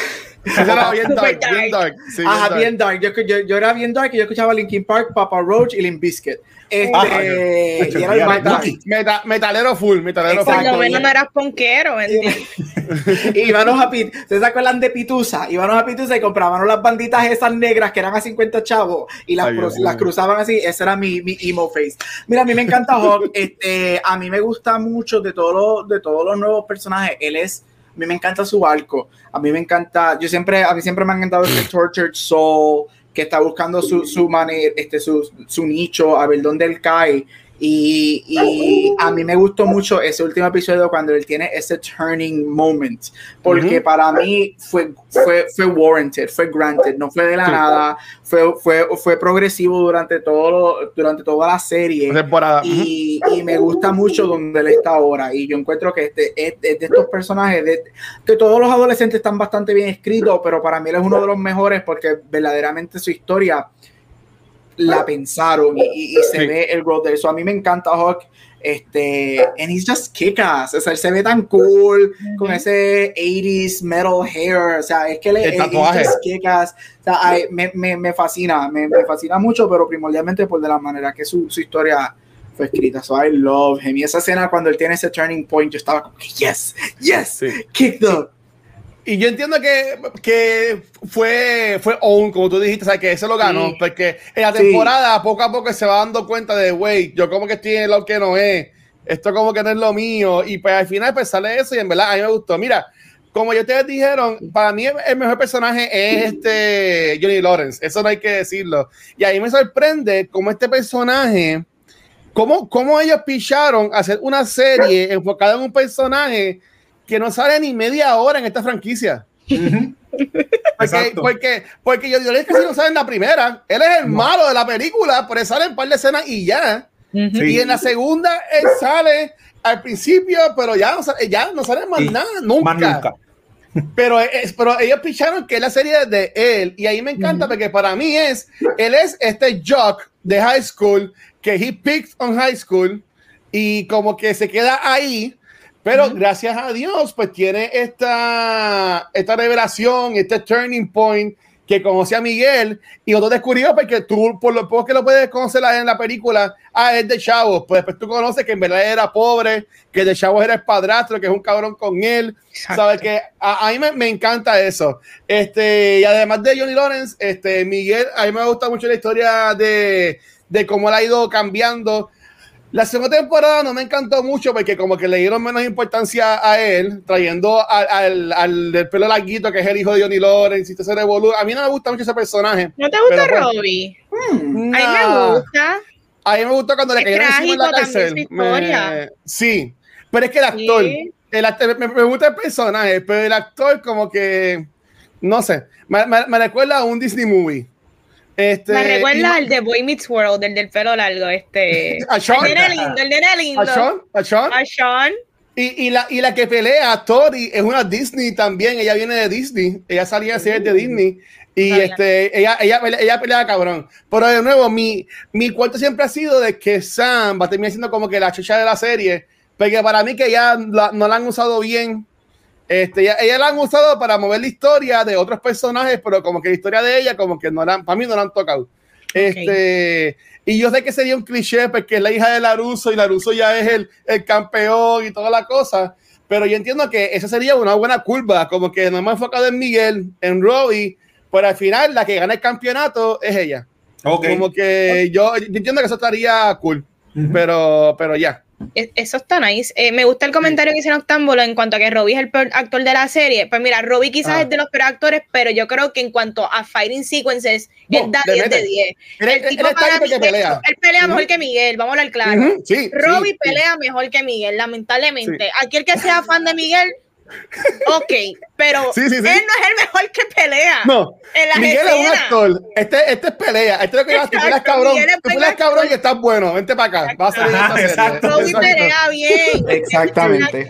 Era bien dark, bien dark. Sí, bien Ajá, dark. bien dark. Yo, yo, yo era bien dark y yo escuchaba Linkin Park, Papa Roach y Limp Bizkit. Este, Ajá. y era el más Meta- dark. meta- metalero full, metalero Exacto. Por lo full. menos no eras ponquero, íbamos a Pit, ¿se acuerdan de Pitusa? Íbamos a Pitusa y compraban las banditas esas negras que eran a 50 chavos y las, Ay, las cruzaban así. Ese era mi, mi emo face. Mira, a mí me encanta Hawk. Este, a mí me gusta mucho de, todo de todos los nuevos personajes. Él es, a mí me encanta su arco. A mí me encanta, yo siempre, a mí siempre me ha encantado este Tortured Soul que está buscando su, su manera, este, su, su nicho, a ver dónde él cae. Y, y, a mí me gustó mucho ese último episodio cuando él tiene ese turning moment, porque para mí fue, fue, fue warranted, fue granted, no fue de la nada, fue, fue, fue progresivo durante, todo, durante toda la serie. Y, y, me gusta mucho donde él está ahora. Y yo encuentro que este, es, de estos personajes, de, que todos los adolescentes están bastante bien escritos, pero para mí él es uno de los mejores porque verdaderamente su historia la pensaron y, se ve el growth de eso. A mí me encanta Hawk. Este, and he's just kick-ass. O sea, él se ve tan cool con ese 80s metal hair. O sea, es que le es just kick-ass. O sea, me, me, me, fascina, me, me, fascina mucho, pero primordialmente por de la manera que su, su historia fue escrita. So I love him. Y esa escena cuando él tiene ese turning point, yo estaba como, yes, yes, kick the y yo entiendo que, que fue, fue own, como tú dijiste, o sea, que ese lo ganó, porque en la temporada poco a poco se va dando cuenta de, wey, yo como que estoy en lo que no es, esto como que no es lo mío, y pues al final pues sale eso y en verdad a mí me gustó. Mira, como ya ustedes dijeron, para mí el mejor personaje es este Johnny Lawrence, eso no hay que decirlo. Y ahí me sorprende cómo este personaje, cómo, cómo ellos picharon hacer una serie enfocada en un personaje que no sale ni media hora en esta franquicia. porque, porque, porque, yo, yo le que si no sale en la primera, él es el malo de la película, pero él sale en un par de escenas y ya. Y en la segunda él sale al principio, pero ya no sale, ya no sale más nada, nunca. Pero, es, pero ellos picharon que es la serie de él y ahí me encanta porque para mí es, él es este jock de high school que he picked on high school y como que se queda ahí pero gracias a Dios, pues tiene esta, esta revelación, este turning point que conoce a Miguel. Y otro descubrió porque tú, por lo poco que lo puedes conocer en la película, ah, es de Chavos, pues después tú conoces que en verdad era pobre, que de Chavos era el padrastro, que es un cabrón con él, sabes que a, mí me, me, encanta eso. Este, y además de Johnny Lawrence, este, Miguel, a mí me gusta mucho la historia de, de cómo él ha ido cambiando la segunda temporada no me encantó mucho porque como que le dieron menos importancia a él, trayendo al, al, del pelo larguito que es el hijo de Johnny Lawrence y se revolú. A mí no me gusta mucho ese personaje. ¿No te gusta Robbie? Hmm. A mí me gusta. A mí me gusta cuando le cayeron encima en la cárcel. sí, pero es que el actor, el actor me, gusta el personaje, pero el actor como que, no sé, me, me recuerda a un Disney movie. Este, Me recuerda al de Boy Meets World, el del pelo largo, este. A Sean. El nene lindo, el nene lindo. A Sean. A Sean. A Sean. Y, y, la, y la que pelea, Tori, es una Disney también. Ella viene de Disney. Ella salía a ser de Disney. Y este, ella, ella, ella pelea cabrón. Pero de nuevo, mi, mi cuento siempre ha sido de que Sam va a terminar siendo como que la chucha de la serie. Porque para mí que ya no la han usado bien este, ella, la han usado para mover la historia de otros personajes, pero como que la historia de ella, como que no la, para mí no la han tocado. Este, y yo sé que sería un cliché porque es la hija de Laruso y Laruso ya es el, el campeón y toda la cosa, pero yo entiendo que esa sería una buena curva, como que no me he enfocado en Miguel, en Robbie, pero al final la que gana el campeonato es ella. Como que yo, entiendo que eso estaría cool, pero, pero ya. E, eso está nice. Eh, me gusta el comentario que hicieron Octámbulo en cuanto a que Robbie es el peor actor de la serie. Pues mira, Robbie quizás ah. es de los peores actores, pero yo creo que en cuanto a fighting sequences, él da 10 de 10. El, tipo pelea. Él pelea mejor que Miguel, vamos a hablar claro. Robbie pelea mejor que Miguel, lamentablemente. Aquí el que sea fan de Miguel Ok, pero él no es el mejor que pelea. No, Miguel es un actor. Este, este es pelea. Este es lo que vas, tú peleas cabrón. Tú peleas cabrón y estás bueno. Vente para acá. Vas a salir esta serie. pelea bien. Exactamente.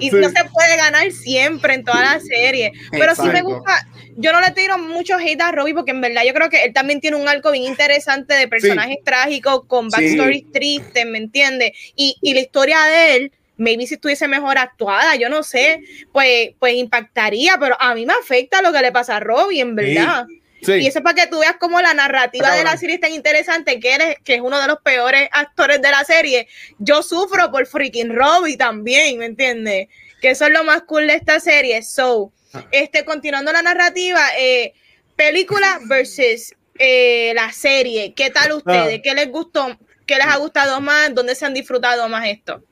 Y no se puede ganar siempre en toda la serie. Pero sí me gusta. Yo no le tiro mucho hate a Robbie porque en verdad yo creo que él también tiene un arco bien interesante de personajes trágicos con backstories tristes, ¿me entiendes? Y, y la historia de él maybe si estuviese mejor actuada, yo no sé, pues, pues impactaría, pero a mí me afecta lo que le pasa a Robbie, en verdad. Y eso es para que tú veas cómo la narrativa de la serie es tan interesante, que eres, que es uno de los peores actores de la serie. Yo sufro por freaking Robbie también, ¿me entiendes? Que eso es lo más cool de esta serie. So, ah. este, continuando la narrativa, eh, película versus eh, la serie. ¿Qué tal ustedes? Ah. ¿Qué les gustó? ¿Qué les ha gustado más? ¿Dónde se han disfrutado más esto?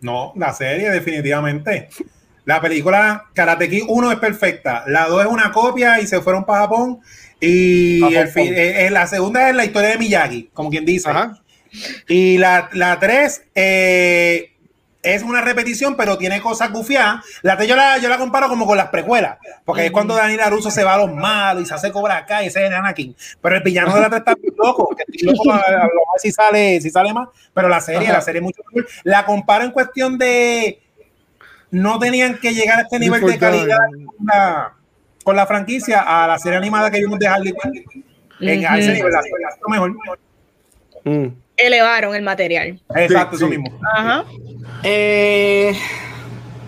No, la serie, definitivamente. La película Karate Kid 1 es perfecta. La 2 es una copia y se fueron para Japón. Y el fin, eh, eh, la segunda es la historia de Miyagi, como quien dice. Y la, la 3 eh, es una repetición, pero tiene cosas gufiadas. La 3 yo la, yo la comparo como con las precuelas, porque es cuando Daniel Aruso se va a los malos y se hace cobra acá y ese es Anakin. Pero el villano de la 3 está muy loco, que estoy loco a, a ver si sale, si sale más. Pero la serie, la serie es mucho mejor. La comparo en cuestión de no tenían que llegar a este nivel de calidad con la, con la franquicia a la serie animada que vimos de Harley Quinn. En a ese nivel, la serie está mejor. Mm. Elevaron el material. Exacto, Sí, eso sí. mismo. Ajá. Eh,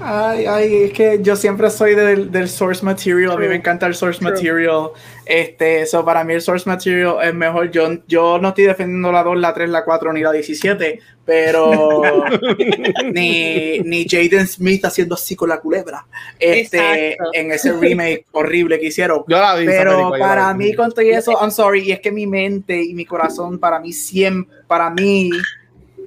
ay, ay, es que yo siempre soy del, del source material. A mí me encanta el source material. Este, eso para mí el source material es mejor. Yo, yo no estoy defendiendo la 2, la 3, la 4 ni la 17, pero ni, ni Jaden Smith haciendo así con la culebra. Este, Exacto. en ese remake horrible que hicieron. Yo la vi esa Pero película, yo la para vi. mí, con todo eso, I'm sorry, y es que mi mente y mi corazón, para mí siempre, para mí,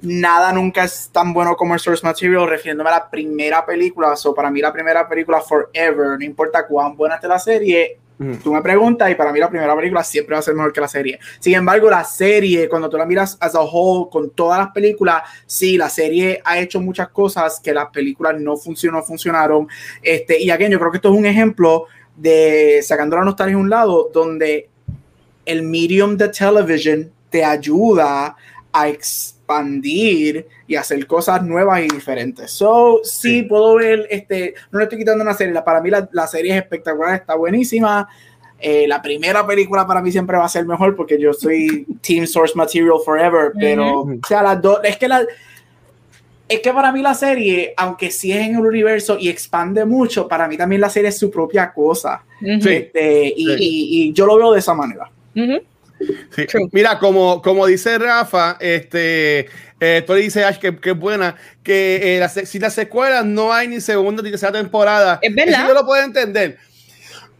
nada nunca es tan bueno como el source material, refiriéndome a la primera película. So, para mí, la primera película forever, no importa cuán buena esté la serie. Tú me preguntas y para mí la primera película siempre va a ser mejor que la serie. Sin embargo, la serie, cuando tú la miras as a whole, con todas las películas, sí, la serie ha hecho muchas cosas que las películas no funcionó, funcionaron. Este, y aquí yo creo que esto es un ejemplo de sacando la nostalgia a un lado, donde el medium de television te ayuda a expandir y hacer cosas nuevas y diferentes. So, sí, puedo ver, este, no le estoy quitando una serie, para mí la, la serie es espectacular, está buenísima. Eh, la primera película para mí siempre va a ser mejor porque yo soy Team Source Material Forever, pero, o sea, las dos, es que la, es que para mí la serie, aunque sí es en el universo y expande mucho, para mí también la serie es su propia cosa. Este, y, Sí. y- y yo lo veo de esa manera. Sí. Mira, como, como dice Rafa, este, eh, tú le dices Ash que, que es buena, que eh, la si las secuelas no hay ni segunda ni tercera temporada, Es verdad. eso yo lo puedo entender.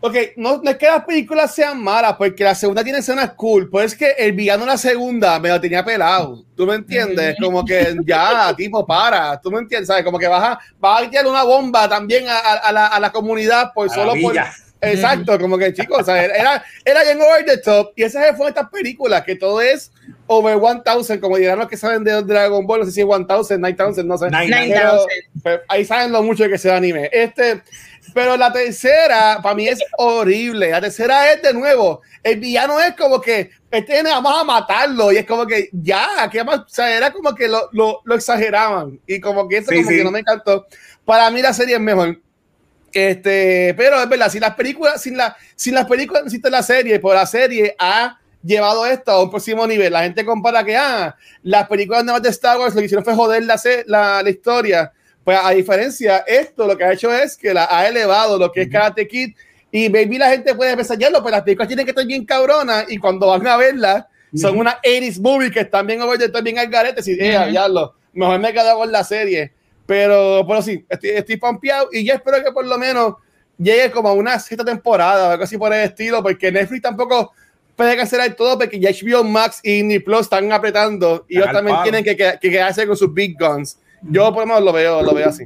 Ok, no, no es que las películas sean malas, porque la segunda tiene escenas cool, pues es que el villano en la segunda me lo tenía pelado. ¿Tú me entiendes? Como que ya, tipo, para. ¿Tú me entiendes? ¿Sabes? Como que vas a, vas a tirar una bomba también a, a- a la, a la comunidad por solo por. Exacto, como que chicos, o sea, era, era bien over the top. Y esa fue estas películas, que todo es over 1000, como dirán los que saben de Dragon Ball, no sé si es 1000, 9000, no sé. Nine, nine. Pero, 9000. pues, ahí saben lo mucho que se da anime. Este, pero la tercera, para mí es horrible. La tercera es de nuevo. El villano es como que este vamos a matarlo. Y es como que ya, que más, o sea, era como que lo, lo, lo exageraban. Y como que eso Sí, como sí. que no me encantó. Para mí la serie es mejor. Este, pero es verdad, si las películas, sin, la, sin las películas no existe la serie, por la serie ha llevado esto a un próximo nivel. La gente compara que, ah, las películas nuevas de Star Wars lo que hicieron fue joder la, la, la historia. Pues a diferencia, esto lo que ha hecho es que la ha elevado lo que es Karate Kid. Y baby, la gente puede pensar, ya, pues las películas tienen que estar bien cabronas. Y cuando van a verlas, son unas 80s movies que están bien over the top, bien al garete. Y, eh, Ujú. diablo, mejor me he quedado con la serie. Pero, pero sí, estoy, estoy pompeado y yo espero que por lo menos llegue como a una sexta temporada o algo así por el estilo, porque Netflix tampoco puede cancelar todo porque ya HBO Max y Disney Plus están apretando y ellos también tienen que, que, que quedarse con sus big guns. Yo por lo menos lo veo, lo veo así.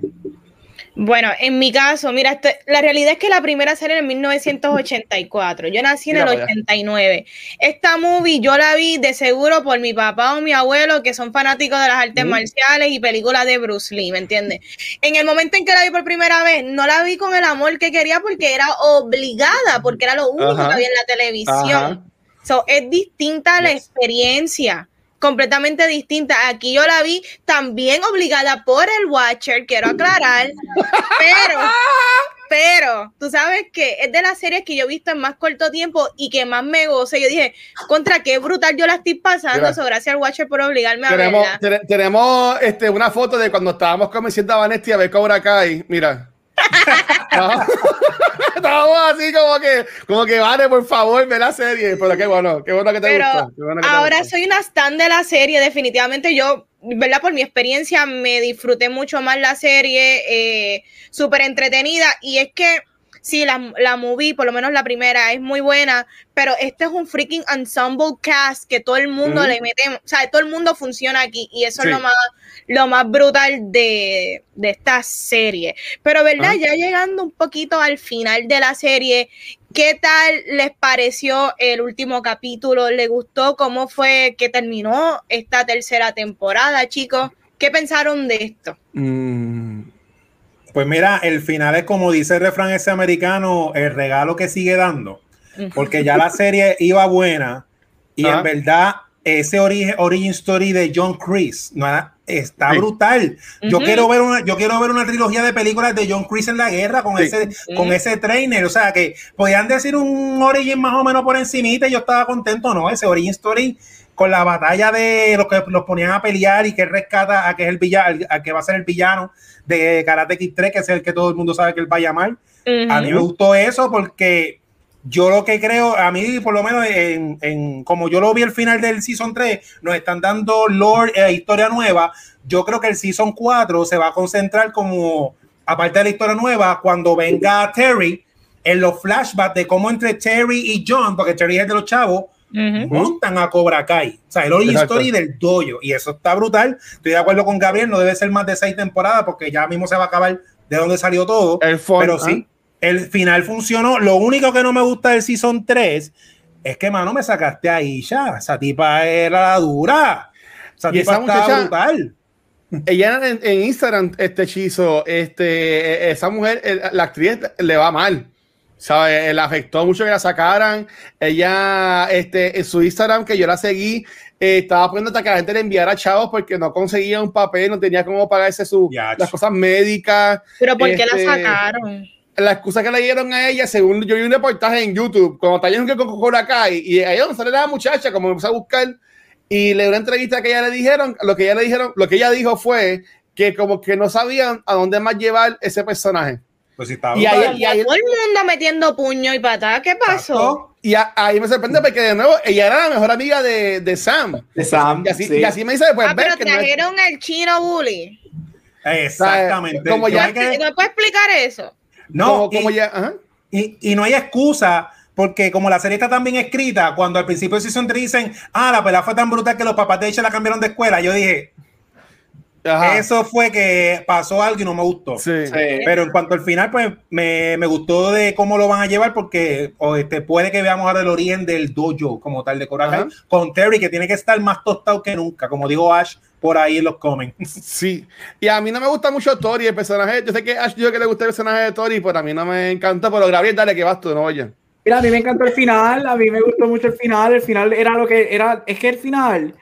Bueno, en mi caso, mira, este- la realidad es que la primera serie en 1984. Yo nací en Mira el para allá. 89. Esta movie yo la vi de seguro por mi papá o mi abuelo, que son fanáticos de las artes Mm. marciales y películas de Bruce Lee, ¿me entiendes? En el momento en que la vi por primera vez, no la vi con el amor que quería porque era obligada, porque era lo único Ajá. que había en la televisión. So, es distinta la experiencia, completamente distinta. Aquí yo la vi también obligada por el Watcher, quiero aclarar, pero, pero, tú sabes que es de las series que yo he visto en más corto tiempo y que más me goce. Yo dije, contra qué brutal yo la estoy pasando, Mira. so, gracias al Watcher por obligarme a Tenemos, verla. te- tenemos este, una foto de cuando estábamos convenciendo a Vanesti a ver Cobra Kai. Mira. Estábamos estábamos así como que, como que vale, por favor, ve la serie. Pero qué bueno, qué bueno que te Pero gustó. qué bueno que te Ahora gustó. soy una stan de la serie, definitivamente yo, ¿verdad? Por mi experiencia me disfruté mucho más la serie, eh, súper entretenida y es que sí, la, la movie, por lo menos la primera, es muy buena, pero este es un freaking ensemble cast que todo el mundo le mete, o sea, todo el mundo funciona aquí y eso Sí. es lo más, lo más brutal de, de esta serie. Pero, ¿verdad? Ya llegando un poquito al final de la serie, ¿qué tal les pareció el último capítulo? ¿Les gustó cómo fue que terminó esta tercera temporada, chicos? ¿Qué pensaron de esto? Mm, Pues mira, el final es como dice el refrán ese americano, el regalo que sigue dando. Porque ya la serie iba buena y en verdad ese origen, origin story de John Chris no, está Sí. brutal. Yo quiero ver una, yo quiero ver una trilogía de películas de John Chris en la guerra con Sí. ese, con ese trainer. O sea que podían decir un origin más o menos por encimita y yo estaba contento, ¿no? Ese origin story con la batalla de los que los ponían a pelear y que rescata a que es el villano, a que va a ser el villano de Karate Kid 3, que es el que todo el mundo sabe que él va a llamar. A mí me gustó eso porque yo lo que creo, a mí por lo menos en, en- como yo lo vi al final del Season 3, nos están dando lore, eh, historia nueva. Yo creo que el Season 4 se va a concentrar como, aparte de la historia nueva, cuando venga Terry, en los flashbacks de cómo entre Terry y John, porque Terry es el de los chavos, montan a Cobra Kai. O sea, el origin Exacto. story del dojo. Y eso está brutal. Estoy de acuerdo con Gabriel, no debe ser más de seis temporadas porque ya mismo se va a acabar de dónde salió todo. El fun, pero sí, el final funcionó. Lo único que no me gusta del Season 3 es que, mano, me sacaste ahí ya. Esa tipa era la dura. Esa Y tipa esa muchacha- brutal. Ella en, en Instagram, este hechizo, este, esa mujer, el- la actriz le va mal. ¿Sabe? Le afectó mucho que la sacaran. Ella, este, en su Instagram, que yo la seguí, eh, estaba poniendo hasta que la gente le enviara chavos porque no conseguía un papel, no tenía cómo pagarse su, las cosas médicas. Pero ¿por qué Este, la sacaron? La excusa que le dieron a ella, según yo vi un reportaje en YouTube, cuando está que con Cobra Kai, y ahí donde sale la muchacha, como me puse a buscar, y le dio una entrevista que ella le dijeron, lo que ella le dijeron, lo que ella dijo fue que como que no sabían a dónde más llevar ese personaje. Pues estaba Y ahí- y ahí- todo el mundo metiendo puño y patada. ¿Qué pasó? Exacto. Y a- ahí me sorprende porque de nuevo ella era la mejor amiga de, de Sam. De Sam. Y así, sí. y así me dice, pues ah, pero que no es- trajeron al chino bully. Exactamente. Como ya- ¿Me puede explicar eso? no, como, y- como ya, ajá. Y, y no hay excusa, porque como la serie está tan bien escrita, cuando al principio de Season 3 dicen, ah, la pelea fue tan brutal que los papás de ella la cambiaron de escuela, yo dije, Ajá. eso fue que pasó algo y no me gustó. Sí. Sí. Pero en cuanto al final, pues me, me gustó de cómo lo van a llevar, porque o, este, puede que veamos ahora el origen del dojo como tal de Cobra Kai, Ajá. con Terry, que tiene que estar más tostado que nunca, como digo Ash por ahí en los comments. Sí, y a mí no me gusta mucho Tori, el personaje. Yo sé que a Ash dijo que le gusta el personaje de Tori, pero a mí no me encanta. Pero Gabriel, dale que vas tú, no oye. Mira, a mí me encantó el final, a mí me gustó mucho el final, el final era lo que era, es que el final,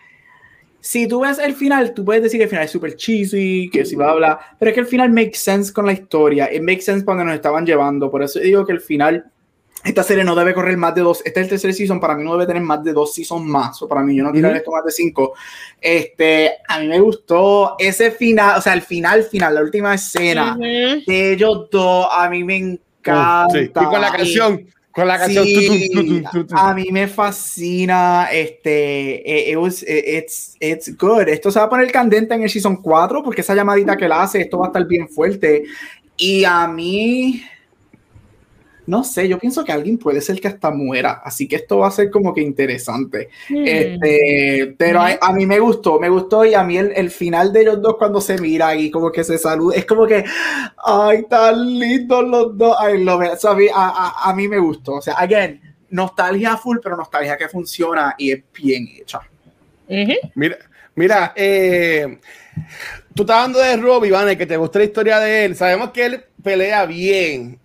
si tú ves el final, tú puedes decir que el final es súper cheesy, que si bla, bla, pero es que el final makes sense con la historia, it makes sense cuando nos estaban llevando, por eso digo que el final, esta serie no debe correr más de dos, este es el tercer season, para mí no debe tener más de dos seasons más, o para mí yo no quiero Ujú. esto más de cinco, este, a mí me gustó ese final, o sea, el final, final, la última escena Ujú. de ellos dos, a mí me encanta. Sí, Y con la canción, con la canción. Sí, tu, tu, tu, tu, tu. a mí me fascina este eh, it was- eh, it's, it's good esto se va a poner candente en el season 4 porque esa llamadita que la hace esto va a estar bien fuerte y a mí no sé yo pienso que alguien puede ser que hasta muera así que esto va a ser como que interesante Hmm. este, pero a, a mí me gustó, me gustó y a mí el, el final de ellos dos cuando se miran y como que se saludan, es como que, ay, tan lindos los dos, ay, lo so a, mí, a, a- mí me gustó, o sea, again, nostalgia full, pero nostalgia que funciona y es bien hecha. Mira, mira eh, tú estás hablando de Robbie, Iván, que te gusta la historia de él. Sabemos que él pelea bien.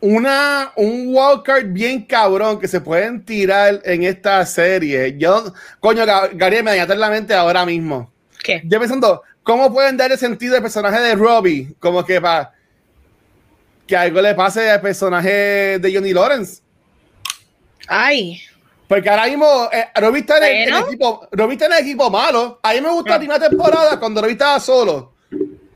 Una, un wildcard bien cabrón que se pueden tirar en esta serie. Yo, coño, Ga- Gabriel, me dañaste la mente ahora mismo. ¿Qué? Yo pensando, ¿cómo pueden darle sentido al personaje de Robbie? Como que para que algo le pase al personaje de Johnny Lawrence. Ay. Porque ahora mismo eh, Robbie está en el, equipo, Robbie está en el equipo malo. A mí me gustó la primera temporada cuando Robbie estaba solo.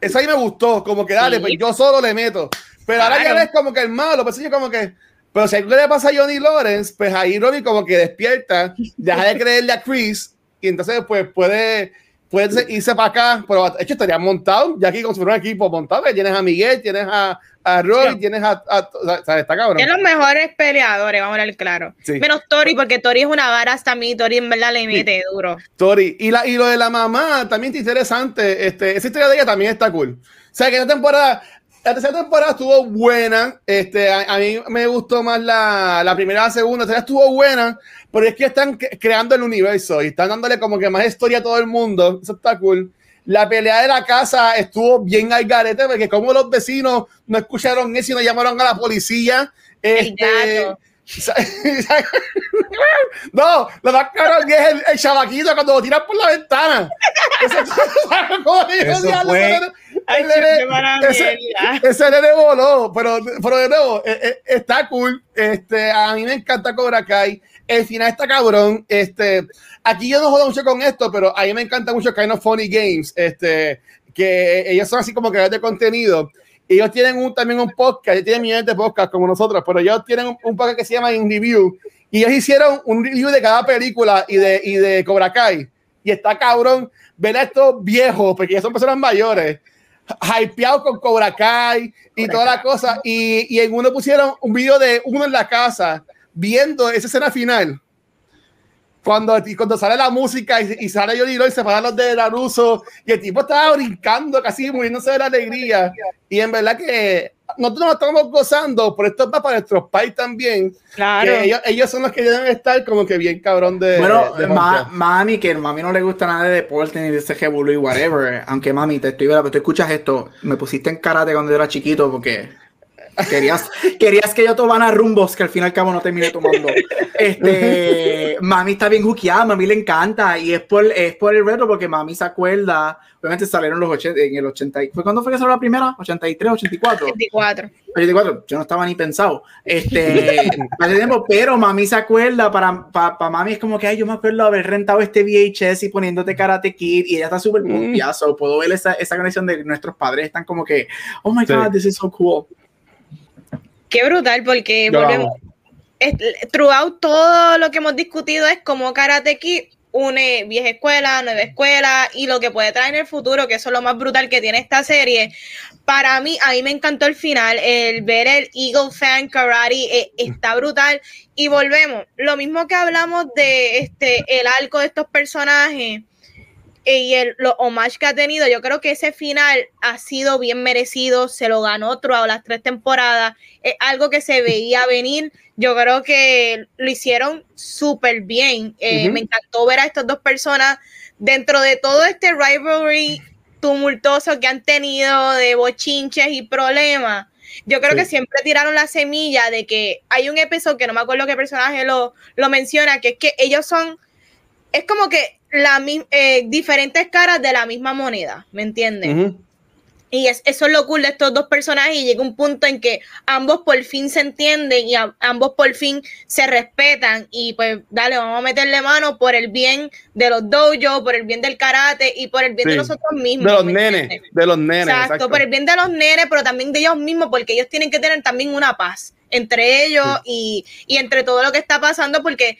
Esa ahí me gustó, como que dale, Sí. pues yo solo le meto. Pero ahora ya es como que el malo, pues yo como que. Pero si algo le pasa a Johnny Lawrence, pues ahí Robbie como que despierta, deja de creerle a Chris y entonces pues puede puedes irse para acá, pero de hecho estaría montado, ya aquí con un equipo montado, que tienes a Miguel, tienes a, a Roy, tienes a, a, o sea, está cabrón. Tiene los mejores peleadores, vamos a ver claro. Sí. Menos Tori, porque Tori es una vara hasta a mí, Tori en verdad le mete duro. Tori. Y, la, y lo de la mamá también está interesante. Este, esa historia de ella también está cool. O sea, que esta temporada, la tercera temporada estuvo buena. Este, a, a mí me gustó más la, la primera la segunda. La tercera estuvo buena, pero es que están cre- creando el universo y están dándole como que más historia a todo el mundo. Eso está cool. La pelea de la casa estuvo bien al garete, porque como los vecinos no escucharon eso y no llamaron a la policía. Este, no, lo más que es el, el chavaquito cuando lo tiran por la ventana. Eso, Eso fue- Ay, el nene- ese- ese nene voló, pero, pero de nuevo, eh, eh, está cool. Este, a mí me encanta Cobra Kai. El final está cabrón. Este, aquí yo no jodo mucho con esto, pero a mí me encanta mucho Kind of Funny Games. Este, que ellos son así como creadores de contenido. Ellos tienen un, también un podcast, ellos tienen millones de podcasts como nosotros, pero ellos tienen un, un podcast que se llama In Review. Y ellos hicieron un review de cada película y de, y de Cobra Kai. Y está cabrón ver a estos viejos, porque ya son personas mayores, hypeados con Cobra Kai y toda la cosa. Y, y en uno pusieron un video de uno en la casa viendo esa escena final. Cuando, y cuando sale la música y, y sale Johnny Lloyd, se paran los de Laruso y el tipo estaba brincando, casi muriéndose de la alegría. Y en verdad que nosotros nos estamos gozando, pero esto va para nuestros pais también. Claro. Que ellos, ellos son los que deben estar como que bien cabrón de. Bueno, de ma- mami, que mami no le gusta nada de deporte ni de ese y whatever. Aunque mami, te estoy pero tú escuchas esto. Me pusiste en karate cuando yo era chiquito porque querías, querías que yo tomara rumbos que al fin y al cabo no terminé tomando. Este, mami está bien juqueada, mami le encanta y es por, es por el reto porque mami se acuerda. Obviamente salieron los 80, en el 80. y- ¿Fue cuándo fue que salió la primera? ¿83, 84? 24. 84, yo no estaba ni pensado. Este, hace tiempo, pero mami se acuerda, para, para, para mami es como que, ay, yo me acuerdo haber rentado este VHS y poniéndote Karate Kid y ella está súper Mm. Puedo ver esa, esa conexión de nuestros padres, están como que, oh my Sí. god, this is so cool. Qué brutal, porque Yo volvemos. es- throughout todo lo que hemos discutido es como Karate Kid une vieja escuela, nueva escuela y lo que puede traer en el futuro, que eso es lo más brutal que tiene esta serie. Para mí, a mí me encantó el final, el ver el Eagle Fan Karate eh, está brutal. Y volvemos, lo mismo que hablamos de este el arco de estos personajes y el, los homage que ha tenido, yo creo que ese final ha sido bien merecido, se lo ganó throughout las tres temporadas, es algo que se veía venir, yo creo que lo hicieron súper bien, Eh, me encantó ver a estas dos personas dentro de todo este rivalry tumultuoso que han tenido de bochinches y problemas. Yo creo Sí. que siempre tiraron la semilla de que hay un episodio que no me acuerdo qué personaje lo, lo menciona, que es que ellos son es como que la eh, diferentes caras de la misma moneda, ¿me entiendes? Y es, eso es lo cool de estos dos personajes y llega un punto en que ambos por fin se entienden y a- ambos por fin se respetan y pues dale, vamos a meterle mano por el bien de los dojos, por el bien del karate y por el bien de nosotros mismos. De los ¿me nenes, entiendes? de los nenes. Exacto, exacto. por el bien de los nenes, pero también de ellos mismos, porque ellos tienen que tener también una paz entre ellos y, y entre todo lo que está pasando, porque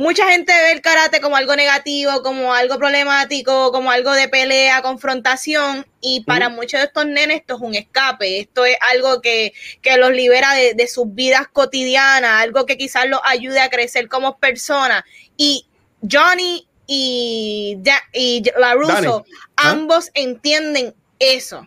mucha gente ve el karate como algo negativo, como algo problemático, como algo de pelea, confrontación, y para muchos de estos nenes esto es un escape, esto es algo que, que los libera de, de sus vidas cotidianas, algo que quizás los ayude a crecer como personas. Y Johnny y, Ja- y LaRusso. ¿Ah? ambos entienden eso,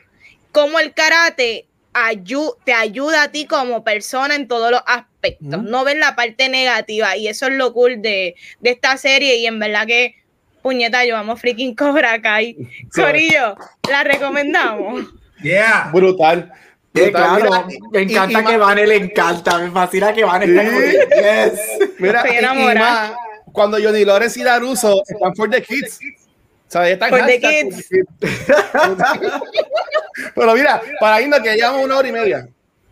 como el karate ayu- te ayuda a ti como persona en todos los aspectos, No ven la parte negativa y eso es lo cool de, de esta serie y en verdad que puñeta, yo amo freaking Cobra Kai. Corillo, la recomendamos. Yeah. Brutal. Claro, Mira, me encanta y que Vane le encanta, me fascina que Vane Sí. está yes. Mira, Estoy y- y enamorada. más, cuando Johnny Lawrence y Daruso están for the kids. O sea, están for the kids. Pero mira, para irnos que llevamos una hora y media.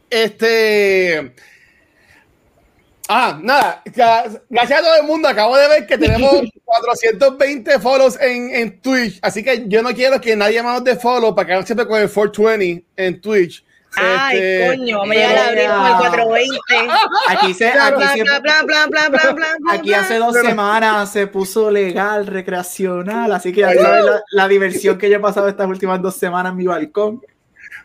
Este. Ah, nada. Gracias a todo el mundo. Acabo de ver que tenemos 420 follows en, en Twitch. Así que yo no quiero que nadie más nos dé follow para que siempre con el 420 en Twitch. Ay, Este, coño, vamos a llegar a abril con el 420. Aquí, se, hace dos Pero- semanas se puso legal, recreacional, así que ya sabes la, la diversión que yo he pasado estas últimas dos semanas en mi balcón.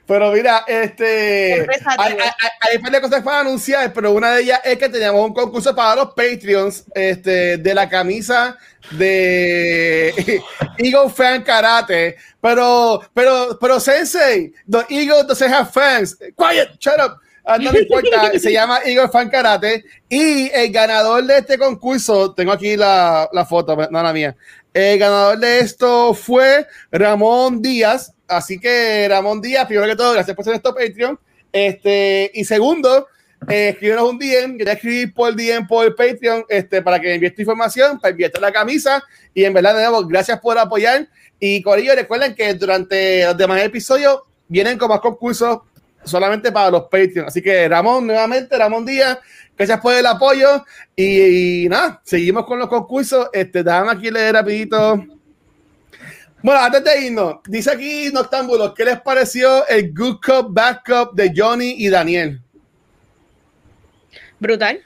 Pero mira, este. Hay, hay- hay un par de cosas para anunciar, pero una de ellas es que teníamos un concurso para los Patreons este, de la camisa de Eagle Fan Karate. Pero, pero, pero, Sensei, the Eagle doesn't have fans. Quiet, shut up. Ah, no le importa, se llama Eagle Fan Karate. Y el ganador de este concurso, tengo aquí la, la foto, no la mía. El ganador de esto fue Ramón Díaz. Así que Ramón Díaz, primero que todo, gracias por ser esto Patreon. Este, y segundo, eh, escríbenos un DM, quería escribir por DM por Patreon este, para que envíes tu información, para enviarte la camisa. Y en verdad, de nuevo, gracias por apoyar. Y Corillo, recuerden que durante los demás episodios vienen con más concursos solamente para los Patreon. Así que Ramón, nuevamente, Ramón Díaz, gracias por el apoyo. Y, nada, seguimos con los concursos. Este, déjame aquí leer rapidito. Bueno, antes de irnos, dice aquí Noctámbulos, ¿qué les pareció el Good Cup, Bad Cup de Johnny y Daniel? Brutal.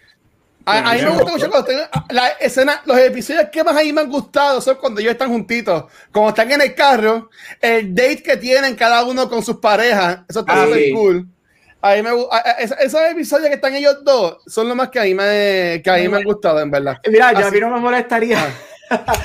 A, a mí me gusta mucho cuando estén- la escena, los episodios que más a mí me han gustado son cuando ellos están juntitos, como están en el carro, el date que tienen cada uno con sus parejas, eso está Ah, súper sí. cool. A mí me, esos episodios que están ellos dos son los más que a mí me, que a mí me han gustado, en verdad. Mira, yo a mí no me molestaría.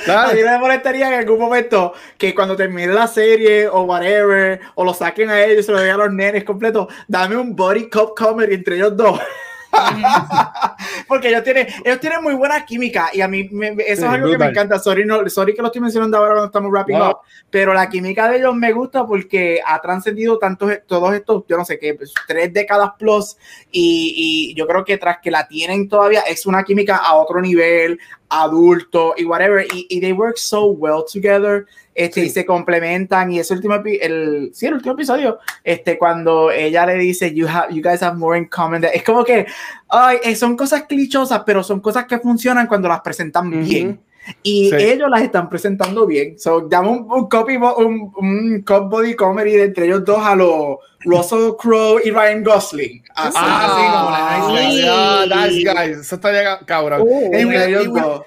Claro. A mí no me molestaría en algún momento que cuando termine la serie o whatever, o lo saquen a ellos, se lo den a los nenes completo, dame un body cop comedy entre ellos dos. Porque ellos tienen, ellos tienen muy buena química y a mí me- eso Sí, es algo que me encanta. Sorry, no, sorry que lo estoy mencionando ahora cuando estamos wrapping up, pero la química de ellos me gusta porque ha trascendido tantos, todos estos, yo no sé qué, pues, tres décadas plus y, y yo creo que tras que la tienen todavía es una química a otro nivel, adulto y whatever, y, y they work so well together. Este, Sí. y se complementan y ese último el sí el último episodio este cuando ella le dice you have you guys have more in common than-" es como que ay, son cosas clichosas pero son cosas que funcionan cuando las presentan Ujú. bien y Sí. ellos las están presentando bien so dame un, un copy un, un cop body comedy de entre ellos dos a los Russell Crowe y Ryan Gosling así, así como la Ah, Nice Guys. ya, nice guys. Eso estaría ca- cabrón. Uh, y, William, y Will- dos.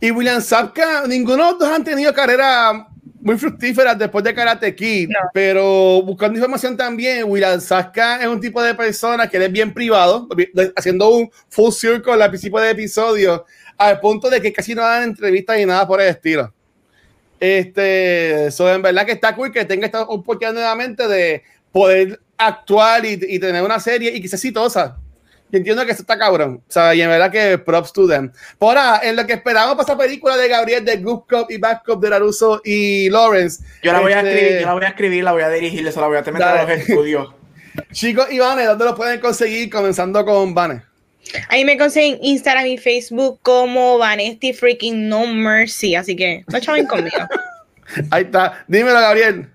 y William Sapka, ninguno de los dos han tenido carrera muy fructíferas después de Karate Kid, No. pero buscando información también, William Sapka es un tipo de persona que es bien privado, haciendo un full circle al principio del episodio, al punto de que casi no dan entrevistas ni nada por el estilo. Este, eso en verdad que está cool que tenga esta oportunidad nuevamente de poder actuar y, y tener una serie y sea exitosa. Yo entiendo que eso está cabrón. O sea, y en verdad que props to them. Por ahora, en lo que esperamos para esa película de Gabriel de Good Cop y Bad Cop de Laruso y Lawrence. yo la voy a este, escribir yo la voy a escribir la voy a dirigir se la voy a tener Dale. los estudios Chicos y Vane, ¿dónde lo pueden conseguir? Comenzando con Vane. Ahí me consiguen Instagram y Facebook como Vanesti Freaking No Mercy. Así que no chaven conmigo. Ahí está. Dímelo, Gabriel.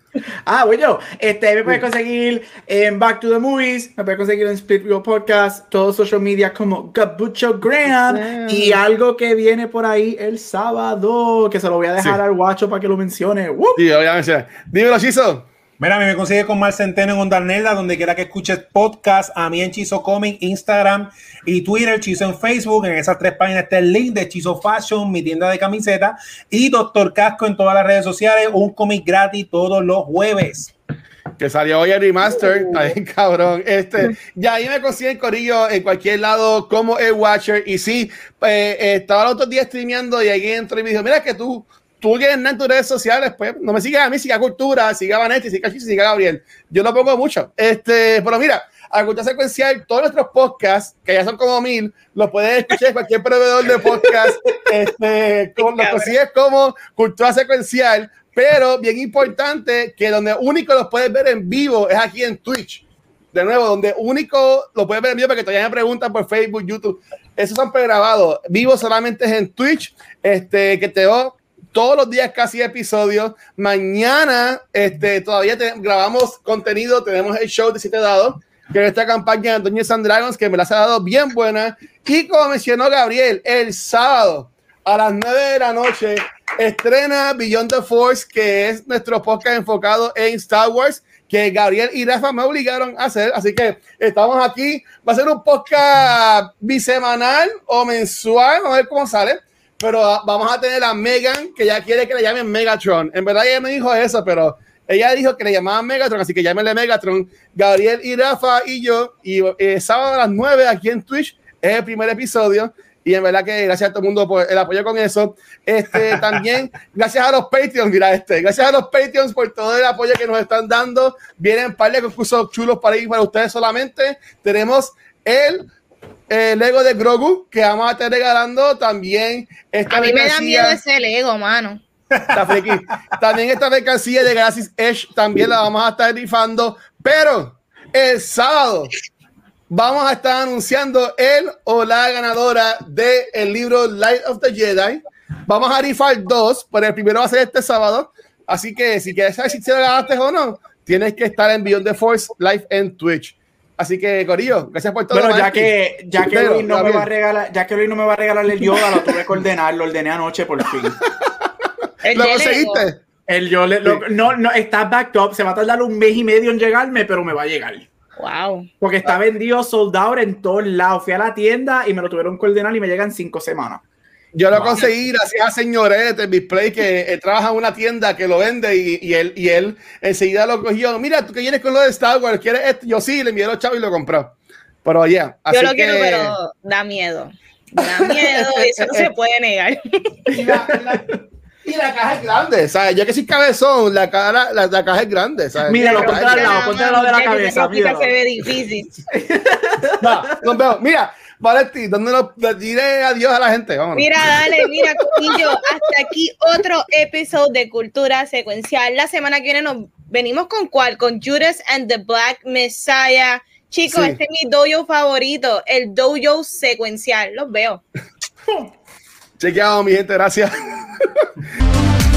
Ah, bueno, este me puedes conseguir en Back to the Movies, me puedes conseguir en Split Real Podcast, todos social media como Gabucho Graham y algo que viene por ahí el sábado, que se lo voy a dejar Sí. al guacho para que lo mencione. ¡Woo! Sí, obviamente. Dímelo, Chizo. Mira, a mí me consigue con Mar Centeno en Onda Nerda, donde quiera que escuches podcast, a mí en Chizo Comic, Instagram y Twitter, Chizo en Facebook. En esas tres páginas está el link de Chizo Fashion, mi tienda de camisetas, y Doctor Casco en todas las redes sociales, un cómic gratis todos los jueves. que salió hoy el remaster, ahí cabrón. Este, ya ahí me consiguen Corillo en cualquier lado como el Watcher. Y sí, eh, estaba el otro día streameando y alguien entró y me dijo: Mira, que tú, tú nada en tus redes sociales, pues no me sigas a mí, siga Cultura, siga Vanetti, siga Chichi, siga Gabriel. Yo lo pongo mucho. Este, pero mira, a Cultura Secuencial, todos nuestros podcasts, que ya son como mil, los puedes escuchar en cualquier proveedor de podcast. este, como, los consigues como Cultura Secuencial. Pero bien importante que donde único los puedes ver en vivo es aquí en Twitch. De nuevo, donde único lo puedes ver en vivo porque todavía me preguntan por Facebook, YouTube. Esos son pregrabados. Vivo solamente es en Twitch. Este, que te veo todos los días casi episodios. Mañana este, todavía te- grabamos contenido. Tenemos el show de Siete Dados, que es esta campaña de Dungeons and Dragons que me las ha dado bien buena. Y como mencionó Gabriel, el sábado a las 9 de la noche estrena Beyond the Force, que es nuestro podcast enfocado en Star Wars, que Gabriel y Rafa me obligaron a hacer. Así que estamos aquí. Va a ser un podcast bisemanal o mensual, a ver cómo sale. Pero vamos a tener a Megan, que ya quiere que le llamen Megatron. En verdad ella me dijo eso, pero ella dijo que le llamaban Megatron, así que llámenle Megatron. Gabriel y Rafa y yo. Y eh, sábado a las 9 aquí en Twitch es el primer episodio. Y en verdad que gracias a todo el mundo por el apoyo con eso. Este, también gracias a los Patreons, mira este, gracias a los Patreons por todo el apoyo que nos están dando. Vienen un par de concursos chulos para ir para ustedes solamente. Tenemos el, el Lego de Grogu que vamos a estar regalando también. Esta A mí me da miedo ese Lego, mano. Está friki. También esta mercancía de Gratis Edge también la vamos a estar rifando. Pero el sábado vamos a estar anunciando el o la ganadora del el libro Light of the Jedi. Vamos a rifar dos, pero el primero va a ser este sábado. Así que si quieres saber si te lo ganaste o no, tienes que estar en Beyond the Force live en Twitch. Así que, Corillo, gracias por todo. Bueno, ya que, ya que Pero, Luis no me va a regalar, ya que Luis no me va a regalar el Yoda, lo tuve que ordenar, lo ordené anoche por fin. El ¿Lo conseguiste? El yo le, lo- no, no, está backed up, se va a tardar un mes y medio en llegarme, pero me va a llegar. Wow. Porque está vendido sold out en todos lados. Fui a la tienda y me lo tuvieron que ordenar y me llegan cinco semanas. Yo lo conseguí gracias a señores de Display que eh, trabaja en una tienda que lo vende y, y él, y él enseguida lo cogió. Mira, tú que vienes con lo de Star Wars, ¿quieres esto? Yo sí, le envié los chavos y lo compró. Pero ya, así Yo lo que- quiero, pero da miedo. Da miedo, eso no se puede negar. Y la, la- y la caja es grande, ¿sabes? Yo que soy cabezón, la, cara, la, la caja es grande, ¿sabes? Míralo, ponte al lado, ponte al lado de la cabeza, míralo. Se ve difícil. No, vemos. Mira, Valetti, ¿dónde lo diré adiós a la gente? Vámonos. Mira, dale, mira, hasta aquí otro episodio de Cultura Secuencial. La semana que viene nos venimos con cuál? Con Judas and the Black Messiah. Chicos, Sí. este es mi dojo favorito, el dojo secuencial. Los veo. Chequeado, mi gente, gracias.